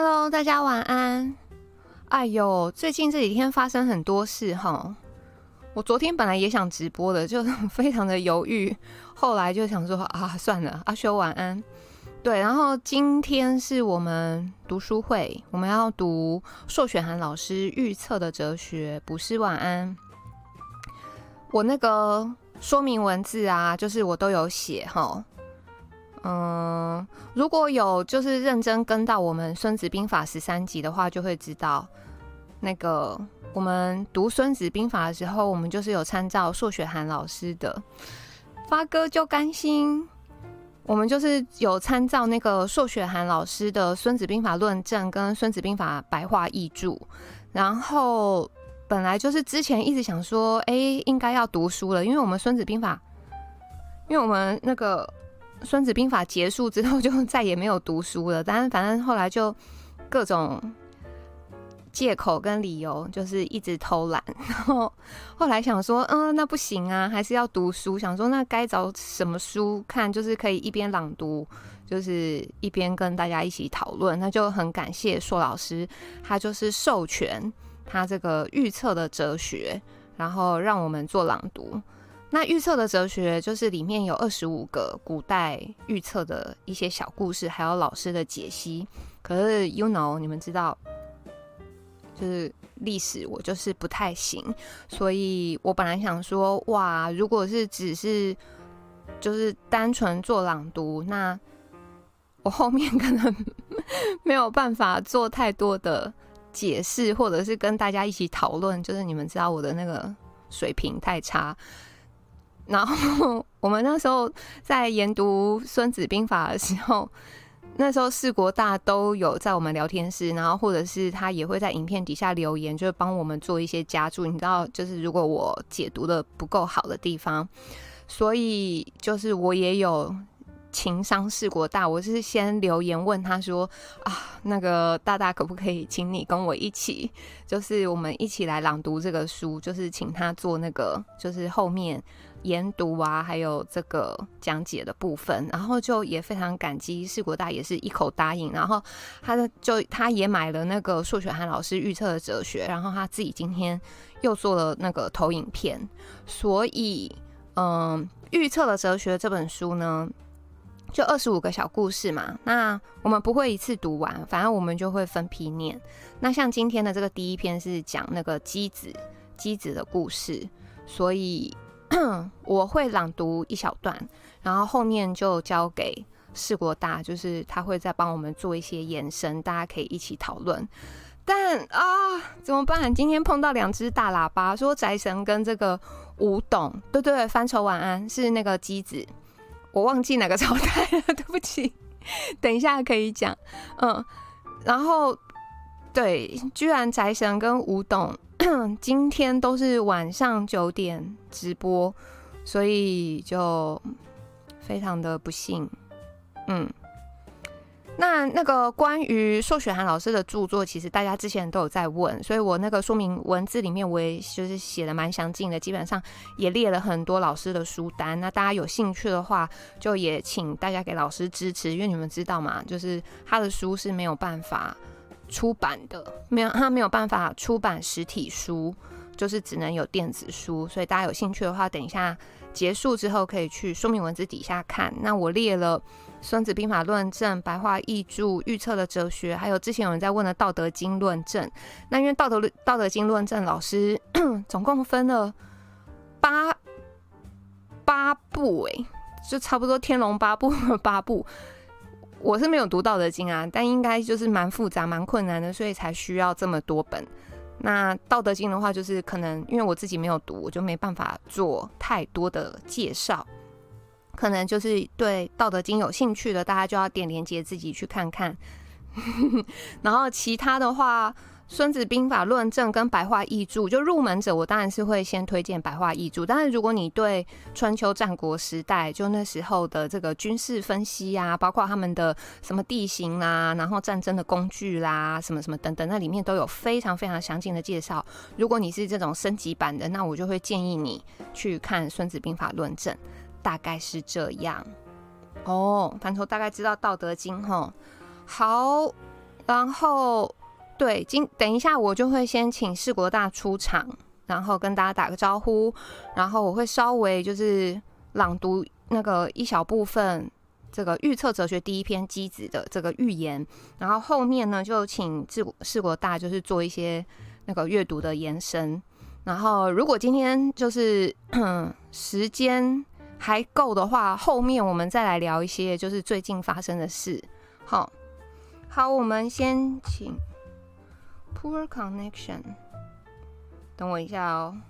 Hello，大家晚安。哎呦，最近这几天发生很多事哈。我昨天本来也想直播的，就非常的犹豫，后来就想说啊，算了，阿修晚安。对，然后今天是我们读书会，我们要读硕选涵老师预测的哲学，不是晚安。我那个说明文字啊，就是我都有写哈。嗯，如果有就是认真跟到我们《孙子兵法》十三集的话，就会知道，那个我们读《孙子兵法》的时候，我们就是有参照寿雪涵老师的。发哥就甘心，我们就是有参照那个寿雪涵老师的《孙子兵法论证》跟《孙子兵法白话译注》，然后本来就是之前一直想说，哎，应该要读书了，因为我们《孙子兵法》，因为我们那个。《孙子兵法》结束之后，就再也没有读书了。但是反正后来就各种借口跟理由，就是一直偷懒。然后后来想说，嗯，那不行啊，还是要读书。想说，那该找什么书看？就是可以一边朗读，就是一边跟大家一起讨论。那就很感谢硕老师，他就是授权他这个预测的哲学，然后让我们做朗读。那预测的哲学就是里面有二十五个古代预测的一些小故事，还有老师的解析。可是，you know，你们知道，就是历史我就是不太行，所以我本来想说，哇，如果是只是就是单纯做朗读，那我后面可能 没有办法做太多的解释，或者是跟大家一起讨论。就是你们知道我的那个水平太差。然后我们那时候在研读《孙子兵法》的时候，那时候四国大都有在我们聊天室，然后或者是他也会在影片底下留言，就是帮我们做一些加注。你知道，就是如果我解读的不够好的地方，所以就是我也有情商四国大，我是先留言问他说啊，那个大大可不可以请你跟我一起，就是我们一起来朗读这个书，就是请他做那个，就是后面。研读啊，还有这个讲解的部分，然后就也非常感激世国大也是一口答应，然后他的就他也买了那个数学涵老师预测的哲学，然后他自己今天又做了那个投影片，所以嗯，预测的哲学这本书呢，就二十五个小故事嘛，那我们不会一次读完，反正我们就会分批念。那像今天的这个第一篇是讲那个机子，机子的故事，所以。我会朗读一小段，然后后面就交给世国大，就是他会再帮我们做一些延伸，大家可以一起讨论。但啊，怎么办？今天碰到两只大喇叭，说宅神跟这个吴董，对对，翻筹晚安是那个机子，我忘记哪个朝代了，对不起，等一下可以讲。嗯，然后对，居然宅神跟吴董。今天都是晚上九点直播，所以就非常的不幸。嗯，那那个关于寿雪涵老师的著作，其实大家之前都有在问，所以我那个说明文字里面我也就是写的蛮详尽的，基本上也列了很多老师的书单。那大家有兴趣的话，就也请大家给老师支持，因为你们知道嘛，就是他的书是没有办法。出版的没有，他没有办法出版实体书，就是只能有电子书。所以大家有兴趣的话，等一下结束之后可以去说明文字底下看。那我列了《孙子兵法论证》、白话译注、预测的哲学，还有之前有人在问的《道德经论证》。那因为《道德道德经论证》老师总共分了八八部，诶，就差不多《天龙八部》八部。我是没有读《道德经》啊，但应该就是蛮复杂、蛮困难的，所以才需要这么多本。那《道德经》的话，就是可能因为我自己没有读，我就没办法做太多的介绍。可能就是对《道德经》有兴趣的，大家就要点连接自己去看看。然后其他的话。《孙子兵法论证》跟白话译注，就入门者，我当然是会先推荐白话译注。但是如果你对春秋战国时代，就那时候的这个军事分析、啊，包括他们的什么地形啦，然后战争的工具啦，什么什么等等，那里面都有非常非常详尽的介绍。如果你是这种升级版的，那我就会建议你去看《孙子兵法论证》，大概是这样。哦，范畴大概知道《道德经》吼，好。然后对，今等一下我就会先请世国大出场，然后跟大家打个招呼，然后我会稍微就是朗读那个一小部分这个预测哲学第一篇机子的这个预言，然后后面呢就请世世国大就是做一些那个阅读的延伸。然后，如果今天就是 时间还够的话，后面我们再来聊一些就是最近发生的事。好，好，我们先请 Poor Connection，等我一下哦。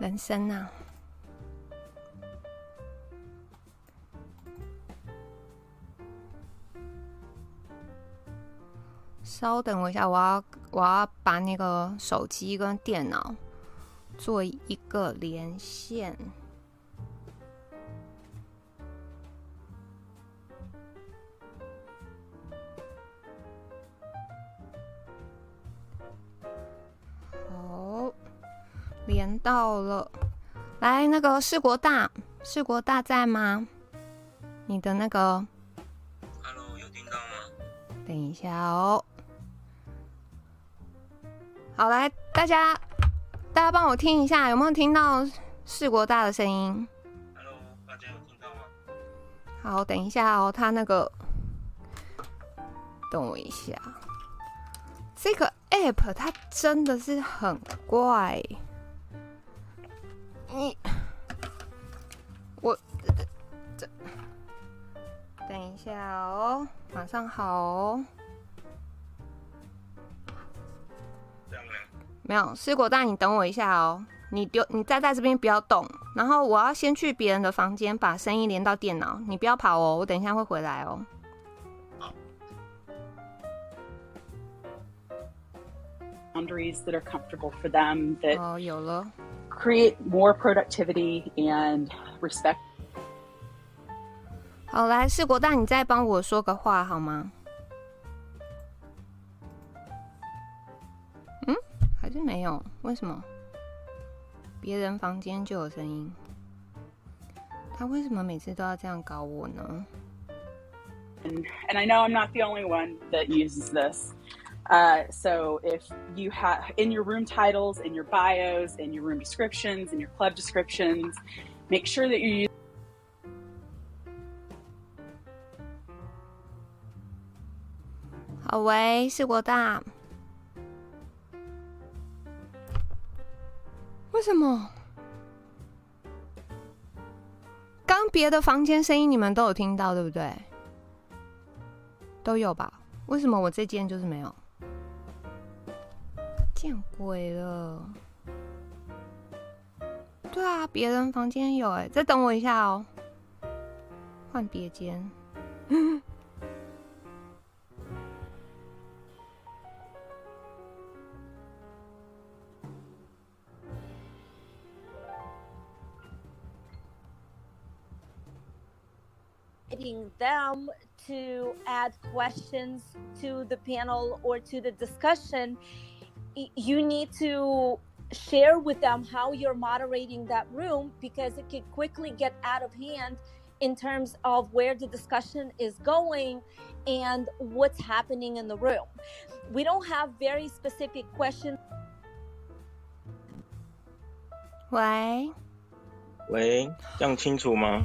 人生啊。稍等我一下，我要我要把那个手机跟电脑做一个连线。连到了。来，那个世国大，世国大在吗？你的那个，Hello，有听到吗？等一下哦。好，来，大家，大家帮我听一下，有没有听到世国大的声音？Hello，大家有听到吗？好，等一下哦，他那个，等我一下，这个 app 它真的是很怪。你，我，这，等一下哦，马上好哦。没有，水果蛋，你等我一下哦。你丢，你再在这边不要动。然后我要先去别人的房间把声音连到电脑，你不要跑哦。我等一下会回来哦。Boundaries that are comfortable for them that 哦，有了。Create more productivity and respect。好，来，世国大，你再帮我说个话好吗？还是没有？为什么？别人房间就有声音，他为什么每次都要这样搞我呢？And, and I know I'm not the only one that uses this. Uh, so if you have in your room titles, in your bios, in your room descriptions, in your club descriptions, make sure that you use. 好喂，世国大。为什么？刚别的房间声音你们都有听到，对不对？都有吧？为什么我这间就是没有？ 见鬼了！对啊，别人房间有哎，再等我一下哦，换别间。them to add questions to the panel or to the discussion, you need to share with them how you're moderating that room because it could quickly get out of hand in terms of where the discussion is going and what's happening in the room. We don't have very specific questions. 喂，喂，这样清楚吗？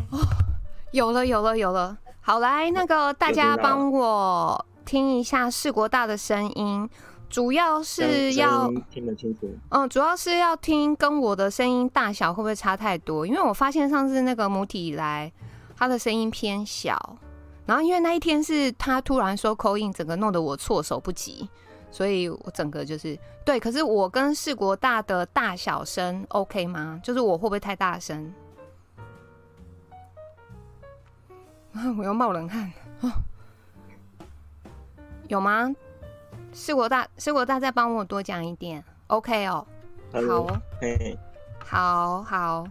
有了，有了，有了。好，来，那个大家帮我听一下世国大的声音， 主要是要听得清楚。嗯，主要是要听跟我的声音大小会不会差太多？因为我发现上次那个母体来，他的声音偏小，然后因为那一天是他突然说 call in，整个弄得我措手不及，所以我整个就是对。可是我跟世国大的大小声 OK 吗？就是我会不会太大声？我要冒冷汗哦，有吗？世国大，世国大，再帮我多讲一点，OK 哦，好哦，好好，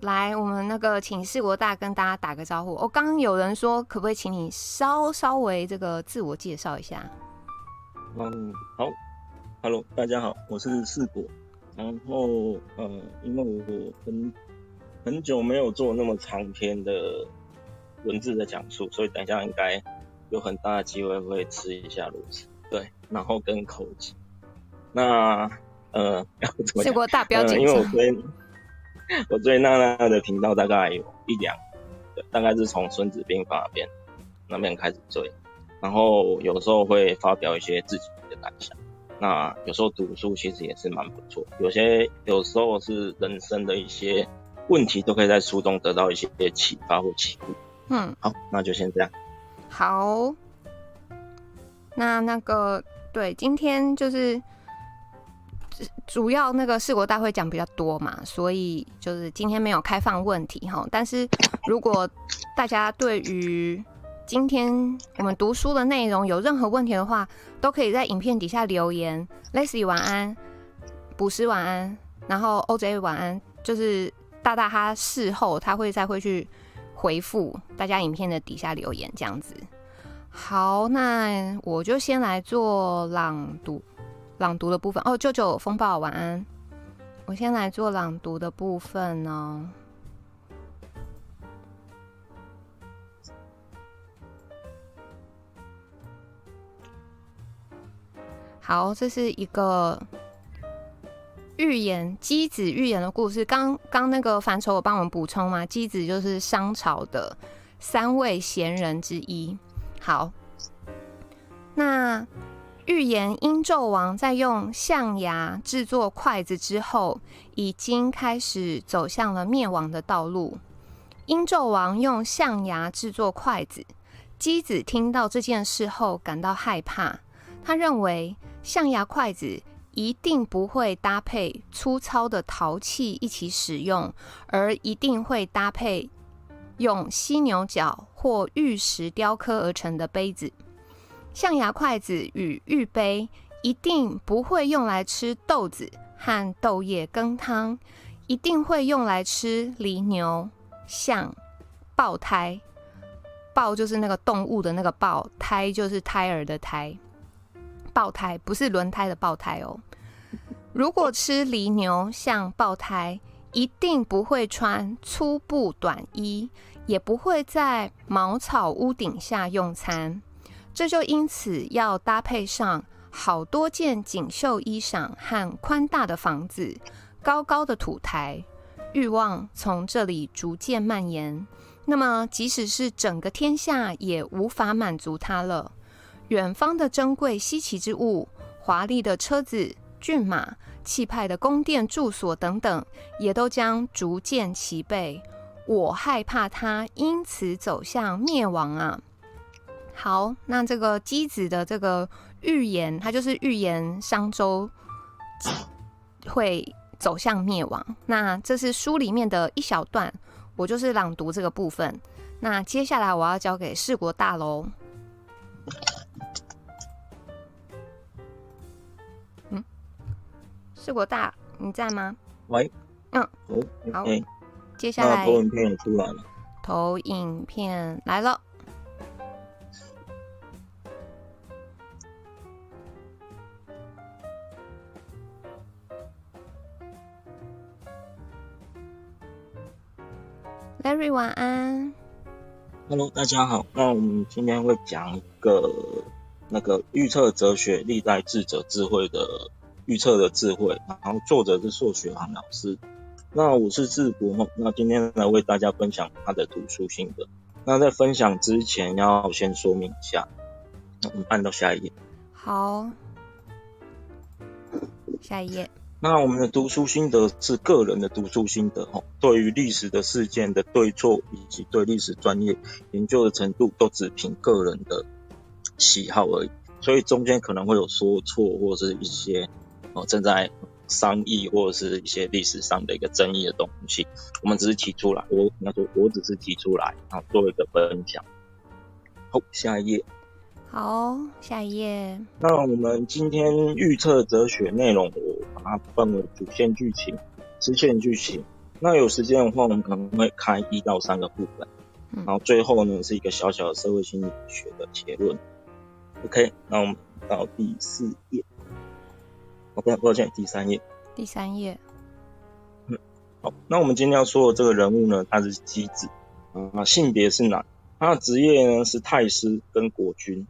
来，我们那个请世国大跟大家打个招呼。我刚刚有人说，可不可以请你稍稍微这个自我介绍一下？嗯，好，Hello，大家好，我是世国，然后呃，因为我很很久没有做那么长篇的。文字的讲述，所以等一下应该有很大的机会会吃一下螺丝，对，然后跟口技。那呃，试过大标紧、呃、因为我追我追娜娜的频道大概有一两，对，大概是从《孙子兵法》那边那边开始追，然后有时候会发表一些自己的感想。那有时候读书其实也是蛮不错，有些有时候是人生的一些问题都可以在书中得到一些启发或启悟。嗯，好，那就先这样。好，那那个对，今天就是主要那个四国大会讲比较多嘛，所以就是今天没有开放问题哈。但是如果大家对于今天我们读书的内容有任何问题的话，都可以在影片底下留言。Lacy 晚安，补师晚安，然后 OJ 晚安。就是大大他事后他会再会去回复大家影片的底下留言这样子。好，那我就先来做朗读，朗读的部分。哦，舅舅风暴晚安，我先来做朗读的部分呢。好，这是一个预言，箕子预言的故事。刚刚那个范畴我帮我们补充嘛，箕子就是商朝的三位贤人之一。好，那预言殷纣王在用象牙制作筷子之后，已经开始走向了灭亡的道路。殷纣王用象牙制作筷子，箕子听到这件事后感到害怕，他认为。象牙筷子一定不会搭配粗糙的陶器一起使用，而一定会搭配用犀牛角或玉石雕刻而成的杯子。象牙筷子与玉杯一定不会用来吃豆子和豆叶羹汤，一定会用来吃犁牛、象、爆胎。爆就是那个动物的那个爆，胎就是胎儿的胎。爆胎不是轮胎的爆胎哦。如果吃犁牛像爆胎，一定不会穿粗布短衣，也不会在茅草屋顶下用餐。这就因此要搭配上好多件锦绣衣裳和宽大的房子、高高的土台。欲望从这里逐渐蔓延，那么即使是整个天下也无法满足他了。远方的珍贵稀奇之物，华丽的车子、骏马、气派的宫殿、住所等等，也都将逐渐齐备。我害怕它因此走向灭亡啊！好，那这个姬子的这个预言，它就是预言商周会走向灭亡。那这是书里面的一小段，我就是朗读这个部分。那接下来我要交给四国大楼。四国大，你在吗？喂，嗯，哦，好，欸、接下来投影片也出来了，投影片来了。Larry 晚安，Hello，大家好。那我们今天会讲一个那个预测哲学历代智者智慧的。预测的智慧，然后作者是硕学航老师。那我是智博，那今天来为大家分享他的读书心得。那在分享之前，要先说明一下，我们按到下一页。好，下一页。那我们的读书心得是个人的读书心得，哈，对于历史的事件的对错以及对历史专业研究的程度，都只凭个人的喜好而已，所以中间可能会有说错或者是一些。哦，正在商议或者是一些历史上的一个争议的东西，我们只是提出来，我应该说，我只是提出来，然后做一个分享。好，下一页。好，下一页。那我们今天预测哲学内容，我把它分为主线剧情、支线剧情。那有时间的话，我们可能会开一到三个部分，然后最后呢是一个小小的社会心理学的结论。OK，那我们到第四页。OK，抱歉，第三页。第三页。嗯，好，那我们今天要说的这个人物呢，他是姬子啊，性别是男，他的职业呢是太师跟国君，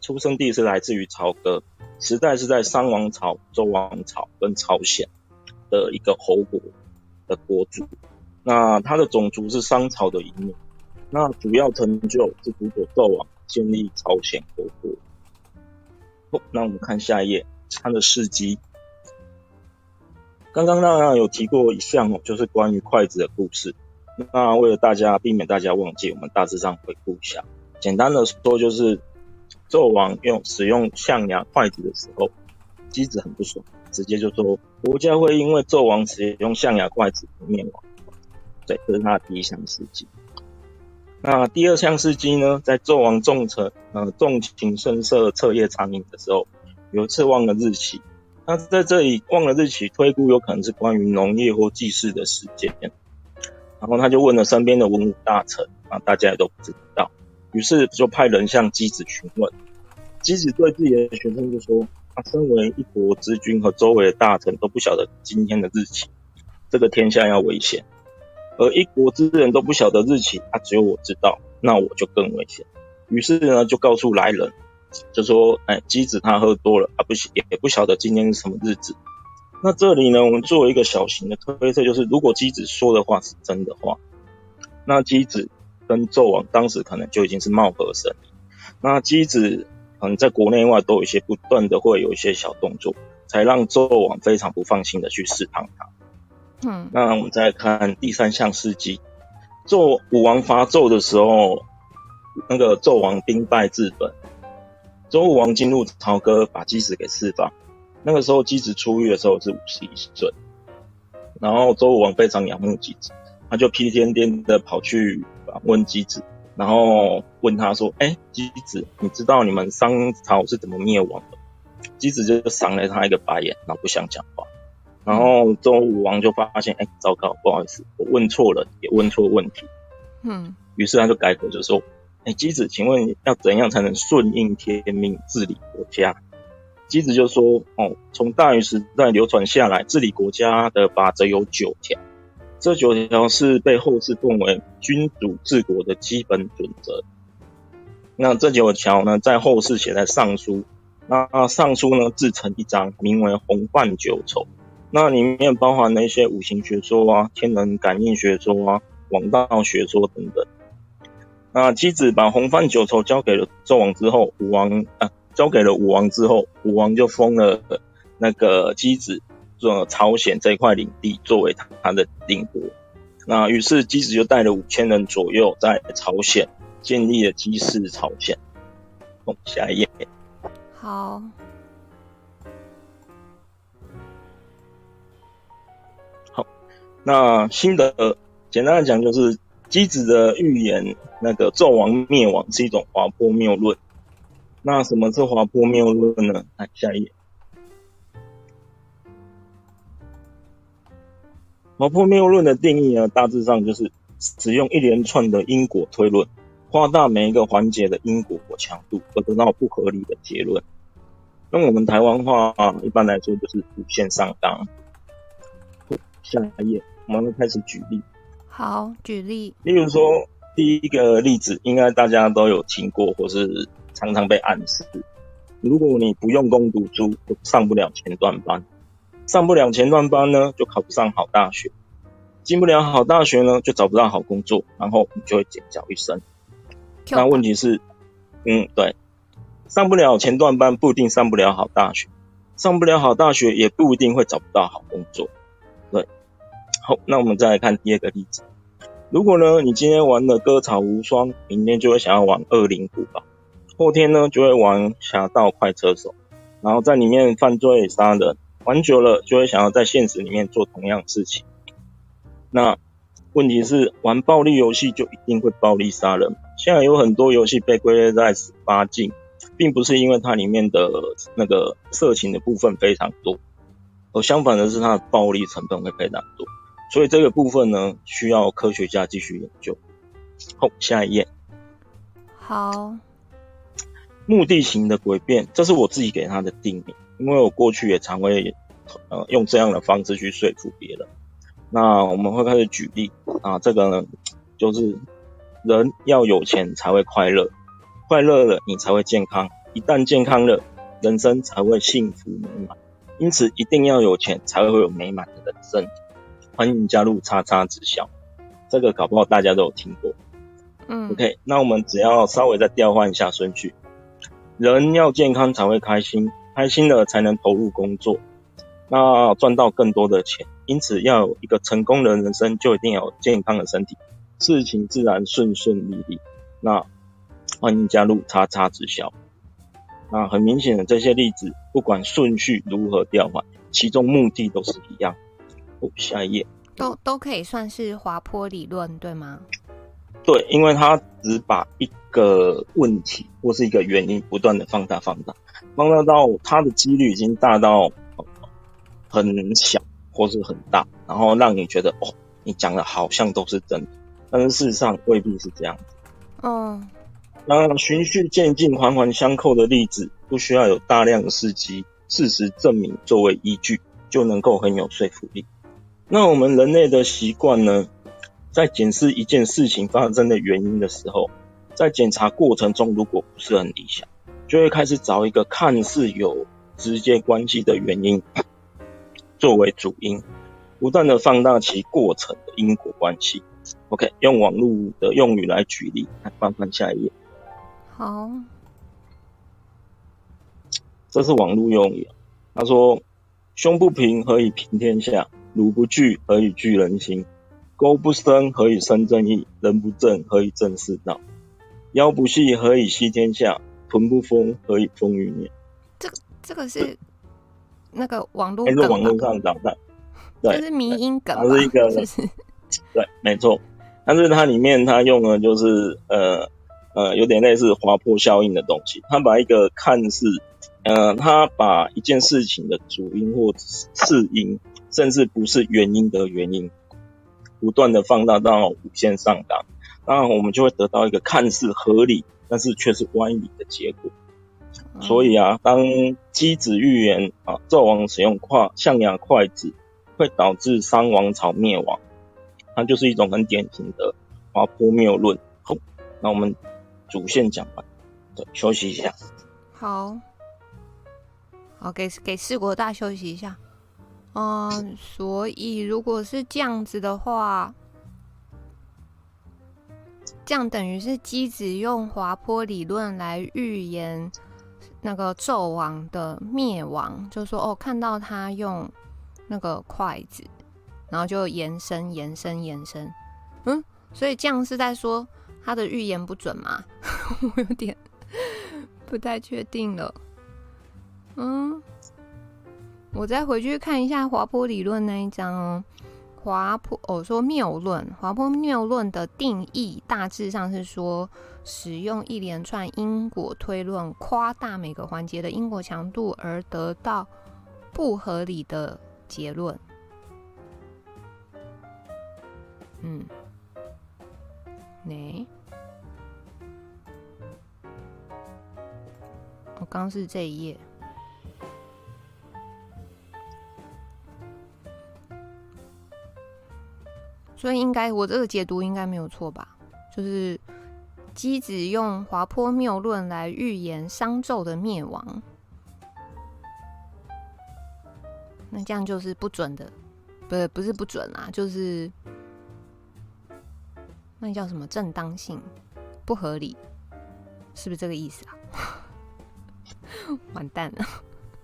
出生地是来自于朝歌，时代是在商王朝、周王朝跟朝鲜的一个侯国的国主。那他的种族是商朝的移民，那主要成就是辅佐纣王建立朝鲜国国。哦，那我们看下一页，他的事迹。刚刚那样有提过一项哦，就是关于筷子的故事。那为了大家避免大家忘记，我们大致上回顾一下。简单的说，就是纣王用使用象牙筷子的时候，箕子很不爽，直接就说国家会因为纣王使用象牙筷子而灭亡。对，这是他的第一项事迹。那第二项事迹呢，在纣王重臣呃重情深色彻夜长饮的时候，有一次忘了日期。那在这里忘了日期，推估有可能是关于农业或祭祀的时间。然后他就问了身边的文武大臣，啊，大家也都不知道。于是就派人向箕子询问。箕子对自己的学生就说：“他身为一国之君和周围的大臣都不晓得今天的日期，这个天下要危险。而一国之人都不晓得日期，啊，只有我知道，那我就更危险。”于是呢，就告诉来人，就说：“哎，姬子他喝多了，啊，不也不晓得今天是什么日子。”那这里呢，我们做一个小型的推测，就是如果姬子说的话是真的话，那姬子跟纣王当时可能就已经是貌合神离。那姬子可能在国内外都有一些不断的会有一些小动作，才让纣王非常不放心的去试探他。嗯，那我们再看第三项事迹，纣武王伐纣的时候，那个纣王兵败自焚，周武王进入朝歌，把姬子给释放。那个时候姬子出狱的时候是五十一岁，然后周武王非常仰慕姬子，他就屁颠颠的跑去访问姬子，然后问他说：“哎，姬子，你知道你们商朝是怎么灭亡的？”姬子就赏了他一个白眼，然后不想讲话。然后周武王就发现：“哎，糟糕，不好意思，我问错了，也问错问题。”嗯，于是他就改口就说：“哎，箕子，请问要怎样才能顺应天命，治理国家？”箕子就说：“哦，从大禹时代流传下来，治理国家的法则有九条，这九条是被后世奉为君主治国的基本准则。那这九条呢，在后世写在尚书。那尚书呢，自成一章，名为《洪范九丑》。那里面包含了一些五行学说啊、天人感应学说啊、王道学说等等。那箕子把《红范九丑》交给了纣王之后，武王啊。”交给了武王之后，武王就封了那个箕子做朝鲜这块领地作为他的领国。那于是箕子就带了五千人左右在朝鲜建立了箕氏朝鲜。哦，下一页。好。好，那新的简单的讲就是箕子的预言，那个纣王灭亡是一种滑坡谬论。那什么是滑坡谬论呢？来下一页。滑坡谬论的定义呢，大致上就是使用一连串的因果推论，夸大每一个环节的因果强度，而得到不合理的结论。用我们台湾话啊，一般来说就是无限上纲。下一页，我们开始举例。好，举例。例如说，第一个例子应该大家都有听过，或是。常常被暗示，如果你不用功读书，就上不了前段班；上不了前段班呢，就考不上好大学；进不了好大学呢，就找不到好工作，然后你就会减脚一生。那问题是，嗯，对，上不了前段班不一定上不了好大学，上不了好大学也不一定会找不到好工作。好，那我们再来看第二个例子。如果呢，你今天玩了割草无双，明天就会想要玩恶灵古堡。后天呢，就会玩侠盗快车手，然后在里面犯罪杀人，玩久了就会想要在现实里面做同样事情。那问题是，玩暴力游戏就一定会暴力杀人？现在有很多游戏被归类在十八禁，并不是因为它里面的那个色情的部分非常多，而相反的是它的暴力成分会非常多。所以这个部分呢，需要科学家继续研究。好，下一页。好。目的型的诡辩，这是我自己给他的定义，因为我过去也常会呃用这样的方式去说服别人。那我们会开始举例啊，这个呢就是人要有钱才会快乐，快乐了你才会健康，一旦健康了，人生才会幸福美满。因此，一定要有钱才会有美满的人生。欢迎加入叉叉直销，这个搞不好大家都有听过。嗯，OK，那我们只要稍微再调换一下顺序，人要健康才会开心，开心了才能投入工作，那赚到更多的钱。因此，要有一个成功的人生，就一定要有健康的身体，事情自然顺顺利利。那欢迎加入叉叉直销。那很明显的这些例子，不管顺序如何调换，其中目的都是一样。哦，下一页。都都可以算是滑坡理论，对吗？对，因为它只把一个问题或是一个原因不断的放大、放大，放大到它的几率已经大到很小。或是很大，然后让你觉得哦，你讲的好像都是真的，但是事实上未必是这样子。嗯，那循序渐进、环环相扣的例子，不需要有大量的事迹、事实证明作为依据，就能够很有说服力。那我们人类的习惯呢，在检视一件事情发生的原因的时候，在检查过程中如果不是很理想，就会开始找一个看似有直接关系的原因。作为主因，不断的放大其过程的因果关系。OK，用网络的用语来举例，来翻翻下一页。好，这是网络用语。他说：“胸不平，何以平天下？儒不惧，何以惧人心？沟不深，何以生正义？人不正，何以正世道？腰不细，何以系天下？臀不丰，何以丰于年？”这个，这个是。那个网络，还是网络上找的，对，这是迷音梗，它是一个，对，没错。但是它里面它用的就是呃呃有点类似滑坡效应的东西，它把一个看似呃，它把一件事情的主因或次因，甚至不是原因的原因，不断的放大到无限上纲，那我们就会得到一个看似合理，但是却是歪理的结果。所以啊，当箕子预言啊，纣王使用跨象牙筷子会导致商王朝灭亡，它就是一种很典型的滑坡谬论。好，那我们主线讲完，对，休息一下。好，好，给给四国大休息一下。嗯，所以如果是这样子的话，这样等于是箕子用滑坡理论来预言。那个纣王的灭亡，就说哦，看到他用那个筷子，然后就延伸、延伸、延伸，嗯，所以这样是在说他的预言不准吗？我有点 不太确定了。嗯，我再回去看一下滑坡理论那一章哦。滑坡，哦、说谬论，滑坡谬论的定义大致上是说。使用一连串因果推论，夸大每个环节的因果强度，而得到不合理的结论。嗯，哪？我刚是这一页，所以应该我这个解读应该没有错吧？就是。箕子用滑坡谬论来预言商纣的灭亡，那这样就是不准的，不不是不准啊，就是那叫什么正当性不合理，是不是这个意思啊？完蛋了，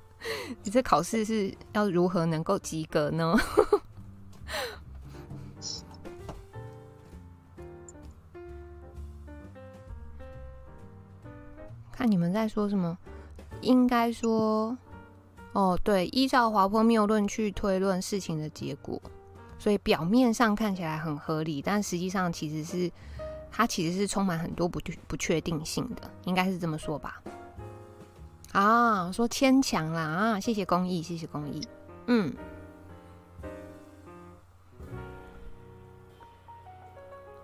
你这考试是要如何能够及格呢？看你们在说什么？应该说，哦，对，依照滑坡谬论去推论事情的结果，所以表面上看起来很合理，但实际上其实是它其实是充满很多不不确定性的，应该是这么说吧？啊，说牵强啦啊！谢谢公益，谢谢公益，嗯，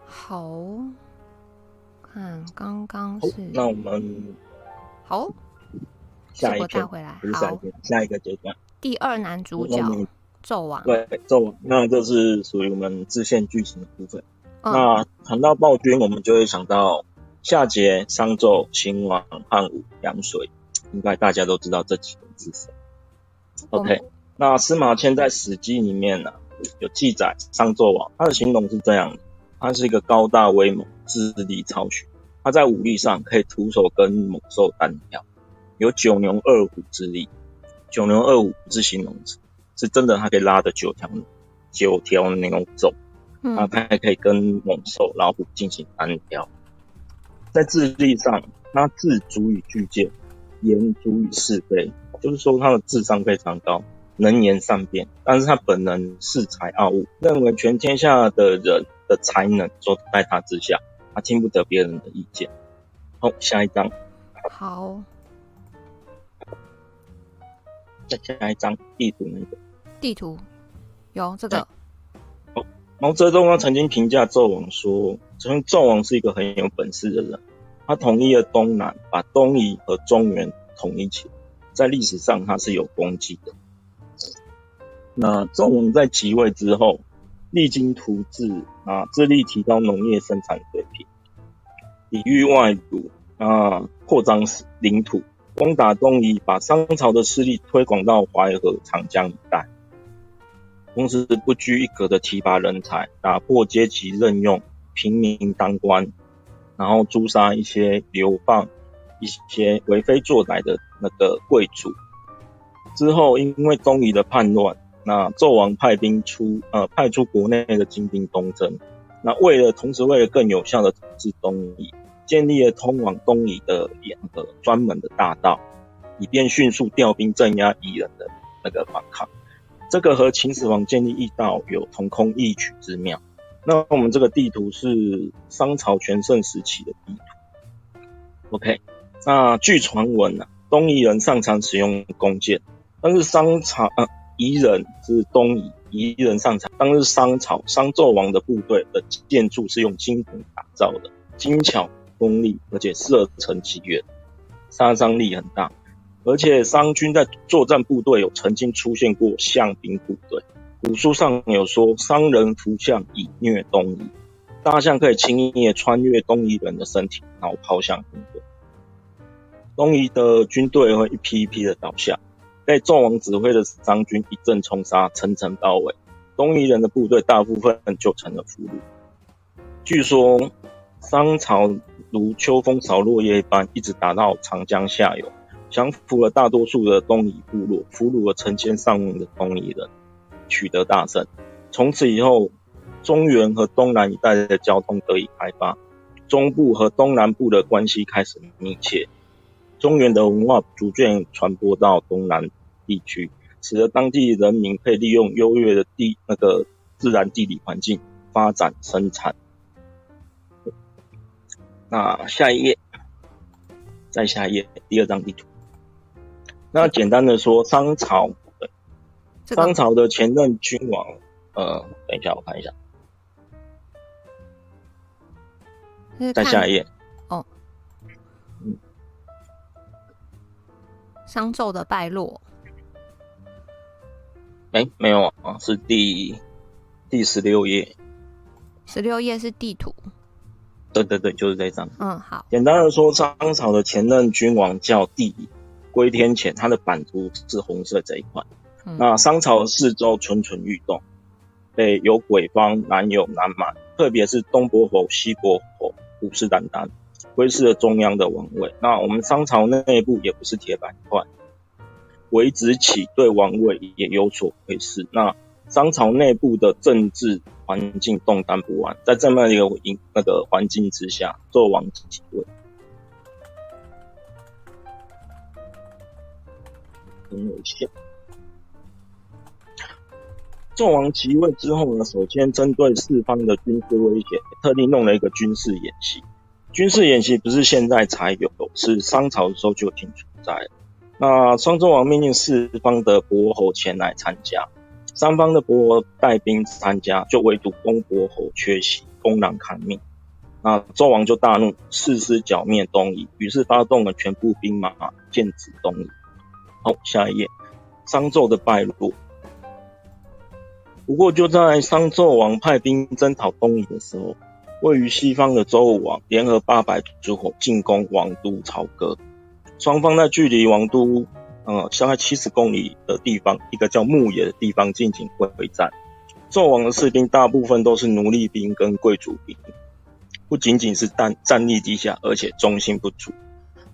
好。看，刚刚是那我们好，下一个带回来，好，下一个阶段，第二男主角纣王，对纣王，那这是属于我们支线剧情的部分。嗯、那谈到暴君，我们就会想到夏桀、商纣、秦王、汉武、杨水，应该大家都知道这几个是谁。OK，、嗯、那司马迁在《史记》里面呢、啊、有记载商纣王，他的形容是这样的：他是一个高大威猛、智力超群，他在武力上可以徒手跟猛兽单挑，有九牛二虎之力。九牛二虎不是形容词，是真的，他可以拉着九条九条牛走，啊，他还可以跟猛兽、老虎进行单挑。在智力上，他智足以巨剑，言足以是非，就是说他的智商非常高，能言善辩。但是他本人恃才傲物，认为全天下的人的才能都在他之下，他听不得别人的意见。好，下一张。好。再下一张地图，那个地图有这个。哦，毛泽东他曾经评价纣王说，曾经纣王是一个很有本事的人，他统一了东南，把东夷和中原统一起来，在历史上他是有功绩的。那纣王在即位之后，励精图治啊，致力提高农业生产水平，抵御外辱啊，扩张领土。攻打东夷，把商朝的势力推广到淮河、长江一带，同时不拘一格的提拔人才，打破阶级任用平民当官，然后诛杀一些流放、一些为非作歹的那个贵族。之后，因为东夷的叛乱，那纣王派兵出，呃，派出国内的精兵东征。那为了，同时为了更有效的统治东夷。建立了通往东夷的两个专门的大道，以便迅速调兵镇压夷人的那个反抗。这个和秦始皇建立驿道有同工异曲之妙。那我们这个地图是商朝全盛时期的地图。OK，那据传闻啊，东夷人擅长使用弓箭，但是商朝呃夷人是东夷，夷人擅长，但是商朝商纣王的部队的建筑是用金铜打造的，精巧。锋利，而且射程极远，杀伤力很大。而且商军在作战部队有曾经出现过象兵部队，古书上有说商人服象以虐东夷，大象可以轻易的穿越东夷人的身体，然后抛向军队。东夷的军队会一批一批的倒下，被纣王指挥的商军一阵冲杀，层层包围，东夷人的部队大部分就成了俘虏。据说商朝。如秋风扫落叶一般，一直打到长江下游，降服了大多数的东夷部落，俘虏了成千上万的东夷人，取得大胜。从此以后，中原和东南一带的交通得以开发，中部和东南部的关系开始密切，中原的文化逐渐传播到东南地区，使得当地人民可以利用优越的地那个自然地理环境发展生产。那下一页，再下一页，第二张地图。那简单的说，商朝，对，商朝的前任君王，呃，等一下，我看一下。再下一页。商纣的败落。哎、欸，没有啊，是第第十六页。十六页是地图。对对对，就是这张。嗯，好。简单的说，商朝的前任君王叫帝乙，归天前，他的版图是红色这一块。嗯、那商朝的四周蠢蠢欲动，北有鬼方，南有南蛮，特别是东伯侯、西伯侯虎视眈眈，窥视了中央的王位。那我们商朝内部也不是铁板一块，韦子启对王位也有所窥视。那商朝内部的政治环境动荡不安，在这么一个环那个环境之下，纣王即位。很有限。纣王即位之后呢，首先针对四方的军事威胁，特地弄了一个军事演习。军事演习不是现在才有，是商朝的时候就已经存在了。那商纣王命令四方的伯侯前来参加。三方的伯侯带兵参加，就唯独东伯侯缺席，公然抗命。那纣王就大怒，誓师剿灭东夷，于是发动了全部兵马，剑指东夷。好，下一页，商纣的败落。不过就在商纣王派兵征讨东夷的时候，位于西方的周武王联合八百诸侯进攻王都朝歌，双方在距离王都呃大概七十公里的地方，一个叫牧野的地方进行会战。纣王的士兵大部分都是奴隶兵跟贵族兵，不仅仅是战战力低下，而且忠心不足。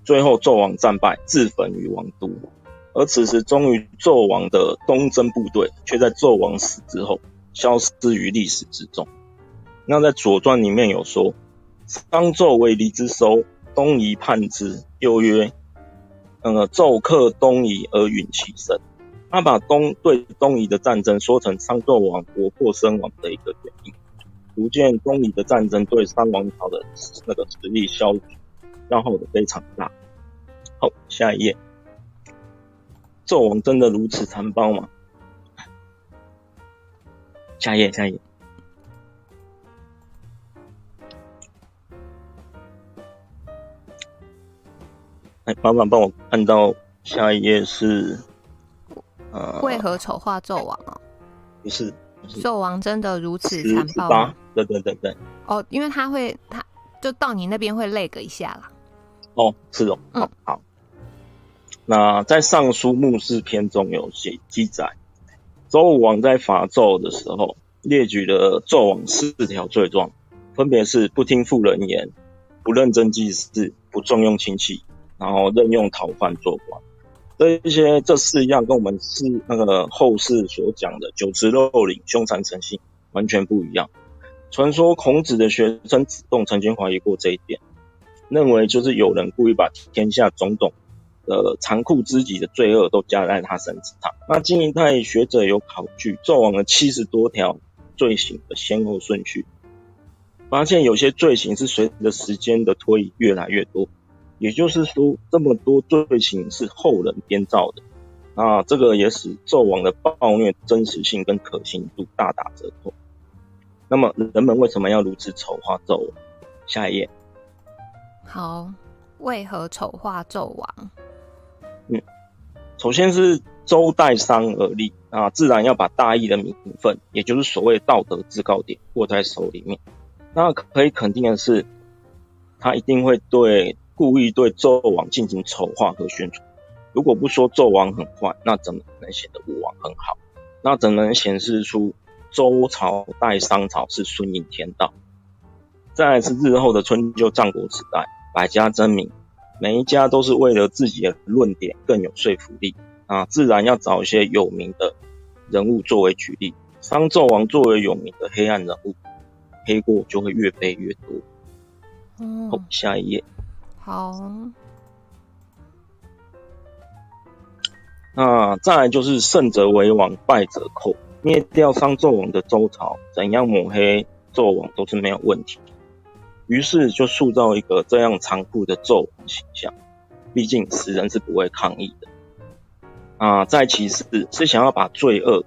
最后纣王战败，自焚于王都。而此时忠于纣王的东征部队，却在纣王死之后消失于历史之中。那在《左传》里面有说：“商纣为离之收，东夷叛之。”又曰：“呃，纣克东夷而陨其身。”他把东对东夷的战争说成商纣王国破身亡的一个原因，足见东夷的战争对商王朝的那个实力消消耗的非常大。好，下一页，纣王真的如此残暴吗？下一页，下一页，来，麻烦帮我按到下一页是。呃，为何丑化纣王哦？不是，纣王真的如此残暴吗？对对对对。哦，因为他会，他就到你那边会 lag 一下啦。哦，是哦。嗯，好。那在《尚书牧士篇》中有写记载，周武王在伐纣的时候，列举了纣王四条罪状，分别是不听妇人言、不认真祭祀、不重用亲戚，然后任用逃犯做官。这一些这四样跟我们是那个后世所讲的酒池肉林、凶残成性完全不一样。传说孔子的学生子贡曾经怀疑过这一点，认为就是有人故意把天下种种的残酷之极的罪恶都加在他身上。那近一代学者有考据纣王的七十多条罪行的先后顺序，发现有些罪行是随着时间的推移越来越多。也就是说，这么多罪行是后人编造的，啊，这个也使纣王的暴虐真实性跟可信度大打折扣。那么，人们为什么要如此丑化纣王？下一页。好，为何丑化纣王？嗯，首先是周代商而立啊，自然要把大义的名分，也就是所谓道德制高点握在手里面。那可以肯定的是，他一定会对。故意对纣王进行丑化和宣传。如果不说纣王很坏，那怎么能显得武王很好？那怎能显示出周朝代商朝是顺应天道？再来是日后的春秋战国时代，百家争鸣，每一家都是为了自己的论点更有说服力啊，自然要找一些有名的人物作为举例。商纣王作为有名的黑暗人物，黑锅就会越背越多。嗯，好，下一页。好，那再来就是胜者为王，败者寇。灭掉商纣王的周朝，怎样抹黑纣王都是没有问题。于是就塑造一个这样残酷的纣王形象。毕竟死人是不会抗议的。啊，再其次是想要把罪恶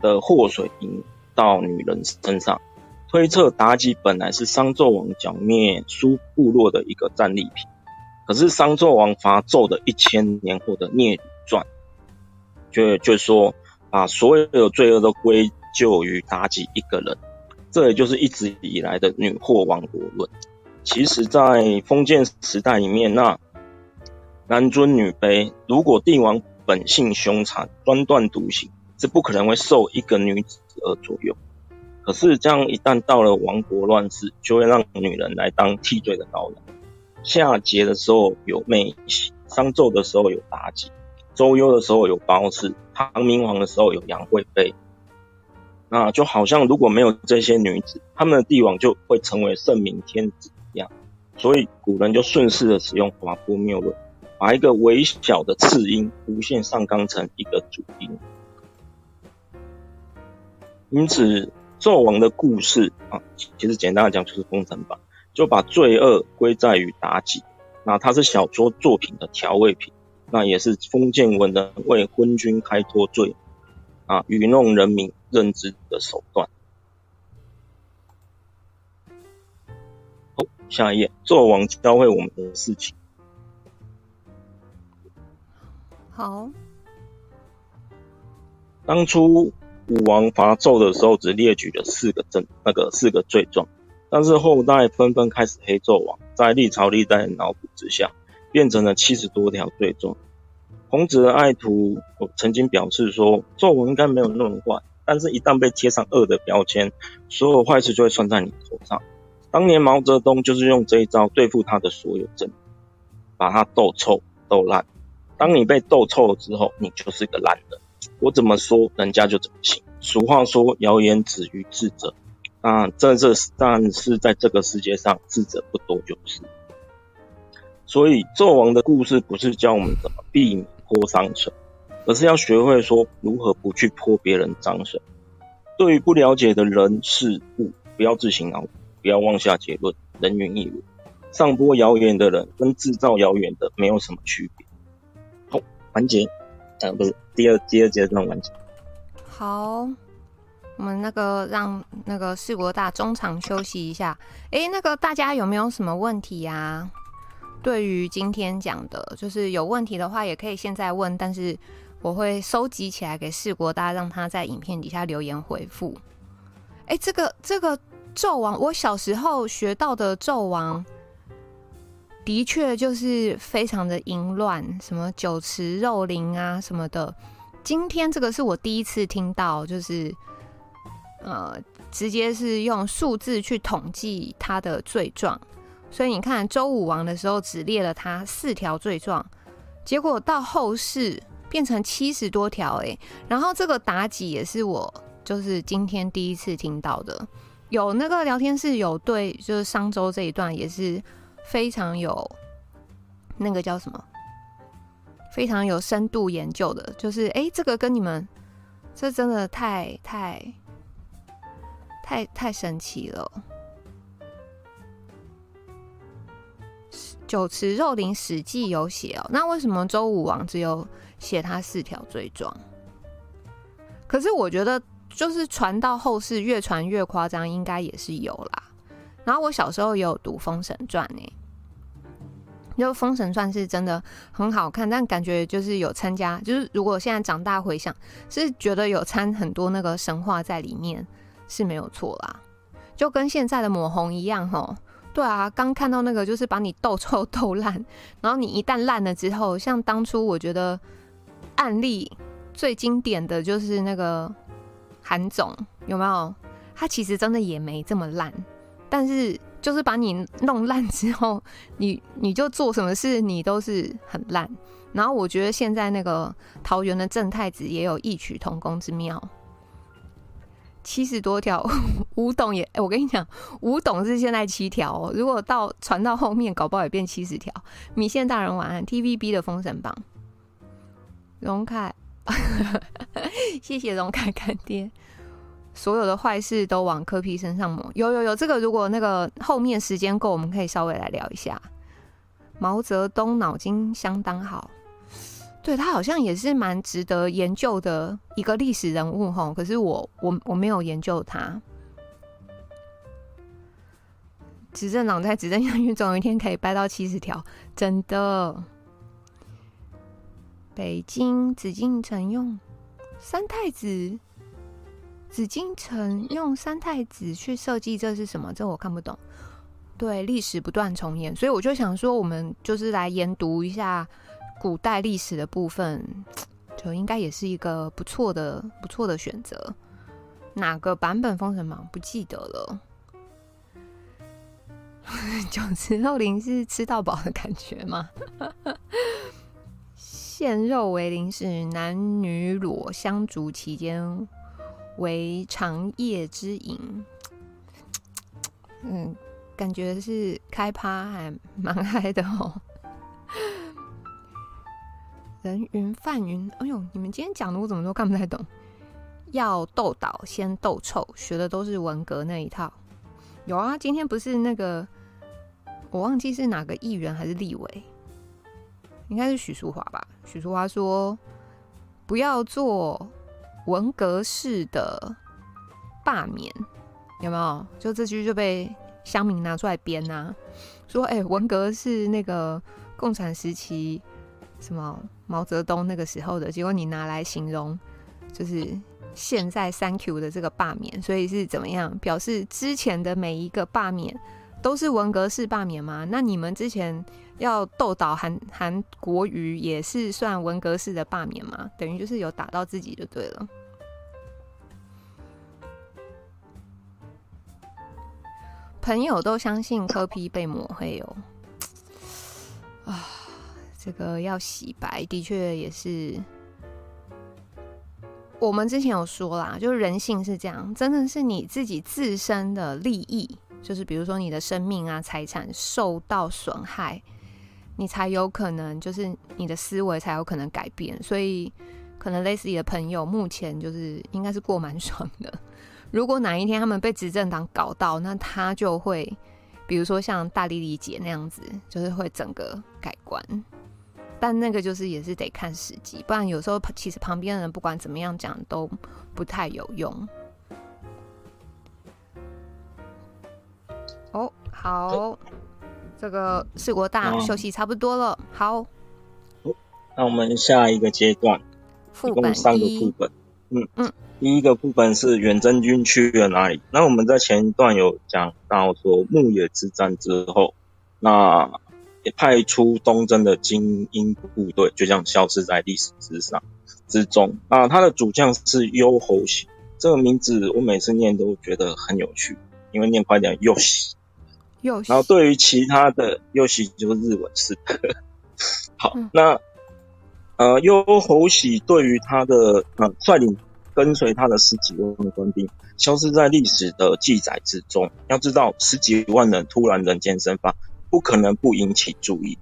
的祸水引到女人身上。推测妲己本来是商纣王剿灭苏部落的一个战利品，可是商纣王伐纣的一千年后的《聂传》就就说把所有的罪恶都归咎于妲己一个人，这也就是一直以来的女祸亡国论。其实，在封建时代里面，那男尊女卑，如果帝王本性凶残、专断独行，是不可能会受一个女子而左右。可是这样一旦到了亡国乱世，就会让女人来当替罪的羔羊。夏桀的时候有妹喜，商纣的时候有妲己，周幽的时候有褒姒，唐明皇的时候有杨贵妃。那就好像如果没有这些女子，他们的帝王就会成为圣明天子一样。所以古人就顺势的使用滑锅谬论，把一个微小的次音无限上纲成一个主音。因此。纣王的故事啊，其实简单的讲就是封神榜，就把罪恶归在于妲己。那它是小说作品的调味品，那也是封建文人为昏君开脱罪啊，愚弄人民认知的手段。好，下一页，纣王教会我们的事情。好，当初。武王伐纣的时候，只列举了四个证，那个四个罪状，但是后代纷纷开始黑纣王，在历朝历代的脑补之下，变成了七十多条罪状。孔子的爱徒曾经表示说，纣王应该没有那么坏，但是一旦被贴上恶的标签，所有坏事就会算在你头上。当年毛泽东就是用这一招对付他的所有政，把他斗臭斗烂。当你被斗臭了之后，你就是个烂人。我怎么说，人家就怎么信。俗话说，谣言止于智者。啊，这这但是在这个世界上，智者不多就是。所以，纣王的故事不是教我们怎么避免泼脏水，而是要学会说如何不去泼别人脏水。对于不了解的人事物，不要自行脑补。不要妄下结论，人云亦云。上播谣言的人跟制造谣言的没有什么区别。好，完结。呃，不是第二第二阶段完结。好，我们那个让那个四国大中场休息一下。哎，那个大家有没有什么问题呀、啊？对于今天讲的，就是有问题的话，也可以现在问，但是我会收集起来给四国大，让他在影片底下留言回复。哎，这个这个。纣王，我小时候学到的纣王，的确就是非常的淫乱，什么酒池肉林啊什么的。今天这个是我第一次听到，就是呃，直接是用数字去统计他的罪状。所以你看周武王的时候只列了他四条罪状，结果到后世变成七十多条哎。然后这个妲己也是我就是今天第一次听到的。有那个聊天室有对，就是商周这一段也是非常有那个叫什么，非常有深度研究的。就是哎、这个跟你们这真的太太太太神奇了。酒池肉林，《史记》有写哦。那为什么周武王只有写他四条罪状？可是我觉得。就是传到后世，越传越夸张，应该也是有啦。然后我小时候也有读《封神传》呢，就《封神传》是真的很好看，但感觉就是有参加，就是如果现在长大回想，是觉得有掺很多那个神话在里面是没有错啦。就跟现在的抹红一样，吼，对啊，刚看到那个就是把你斗臭斗烂，然后你一旦烂了之后，像当初我觉得案例最经典的就是那个。韩总有没有？他其实真的也没这么烂，但是就是把你弄烂之后，你你就做什么事你都是很烂。然后我觉得现在那个桃园的正太子也有异曲同工之妙，七十多条，吴董也，欸、我跟你讲，吴董是现在七条哦，如果到传到后面，搞不好也变七十条。米线大人晚安，TVB 的封神榜，荣凯。谢谢荣凯干爹，所有的坏事都往柯 P 身上抹。有有有，这个如果那个后面时间够，我们可以稍微来聊一下。毛泽东脑筋相当好，对，他好像也是蛮值得研究的一个历史人物吼。可是我我我没有研究他。执政党在执政下去，总有一天可以掰到七十条，真的。北京紫禁城用三太子，紫禁城用三太子去设计，这是什么？这我看不懂。对，历史不断重演，所以我就想说，我们就是来研读一下古代历史的部分，就应该也是一个不错的、不错的选择。哪个版本《封神榜》不记得了？酒池肉林是吃到饱的感觉吗？现肉为零食，男女裸相逐其间，为长夜之饮。嗯，感觉是开趴还蛮嗨的哦。人云饭云，哎呦，你们今天讲的我怎么都看不太懂。要斗倒先斗臭，学的都是文革那一套。有啊，今天不是那个，我忘记是哪个议员还是立委。应该是许淑华吧？许淑华说：“不要做文革式的罢免，有没有？就这句就被乡民拿出来编、啊，说：哎、文革是那个共产时期什么毛泽东那个时候的，结果你拿来形容，就是现在三 Q 的这个罢免，所以是怎么样？表示之前的每一个罢免都是文革式罢免吗？那你们之前要斗倒韩韩国瑜也是算文革式的罢免吗？等于就是有打到自己就对了。朋友都相信柯 P 被抹黑哦，啊，这个要洗白的确也是。我们之前有说啦，就是人性是这样，真的是你自己自身的利益，就是比如说你的生命啊、财产受到损害，你才有可能，就是你的思维才有可能改变。所以，可能类似你的朋友目前就是应该是过蛮爽的。如果哪一天他们被执政党搞到，那他就会，比如说像大莉莉姐那样子，就是会整个改观。但那个就是也是得看时机，不然有时候其实旁边的人不管怎么样讲都不太有用。哦，好，这个四国大休息差不多了，好。那我们下一个阶段，副本三个副本，嗯嗯，第一个副本是远征军去了哪里？那我们在前一段有讲到说牧野之战之后，那。也派出东征的精英部队，就这样消失在历史之上之中啊。他的主将是优侯喜，这个名字我每次念都觉得很有趣，因为念快点优喜。优喜。然后对于其他的优喜就是日文式的。好，嗯、那呃优侯喜对于他的呃率领跟随他的十几万的官兵，消失在历史的记载之中。要知道十几万人突然人间蒸发。不可能不引起注意，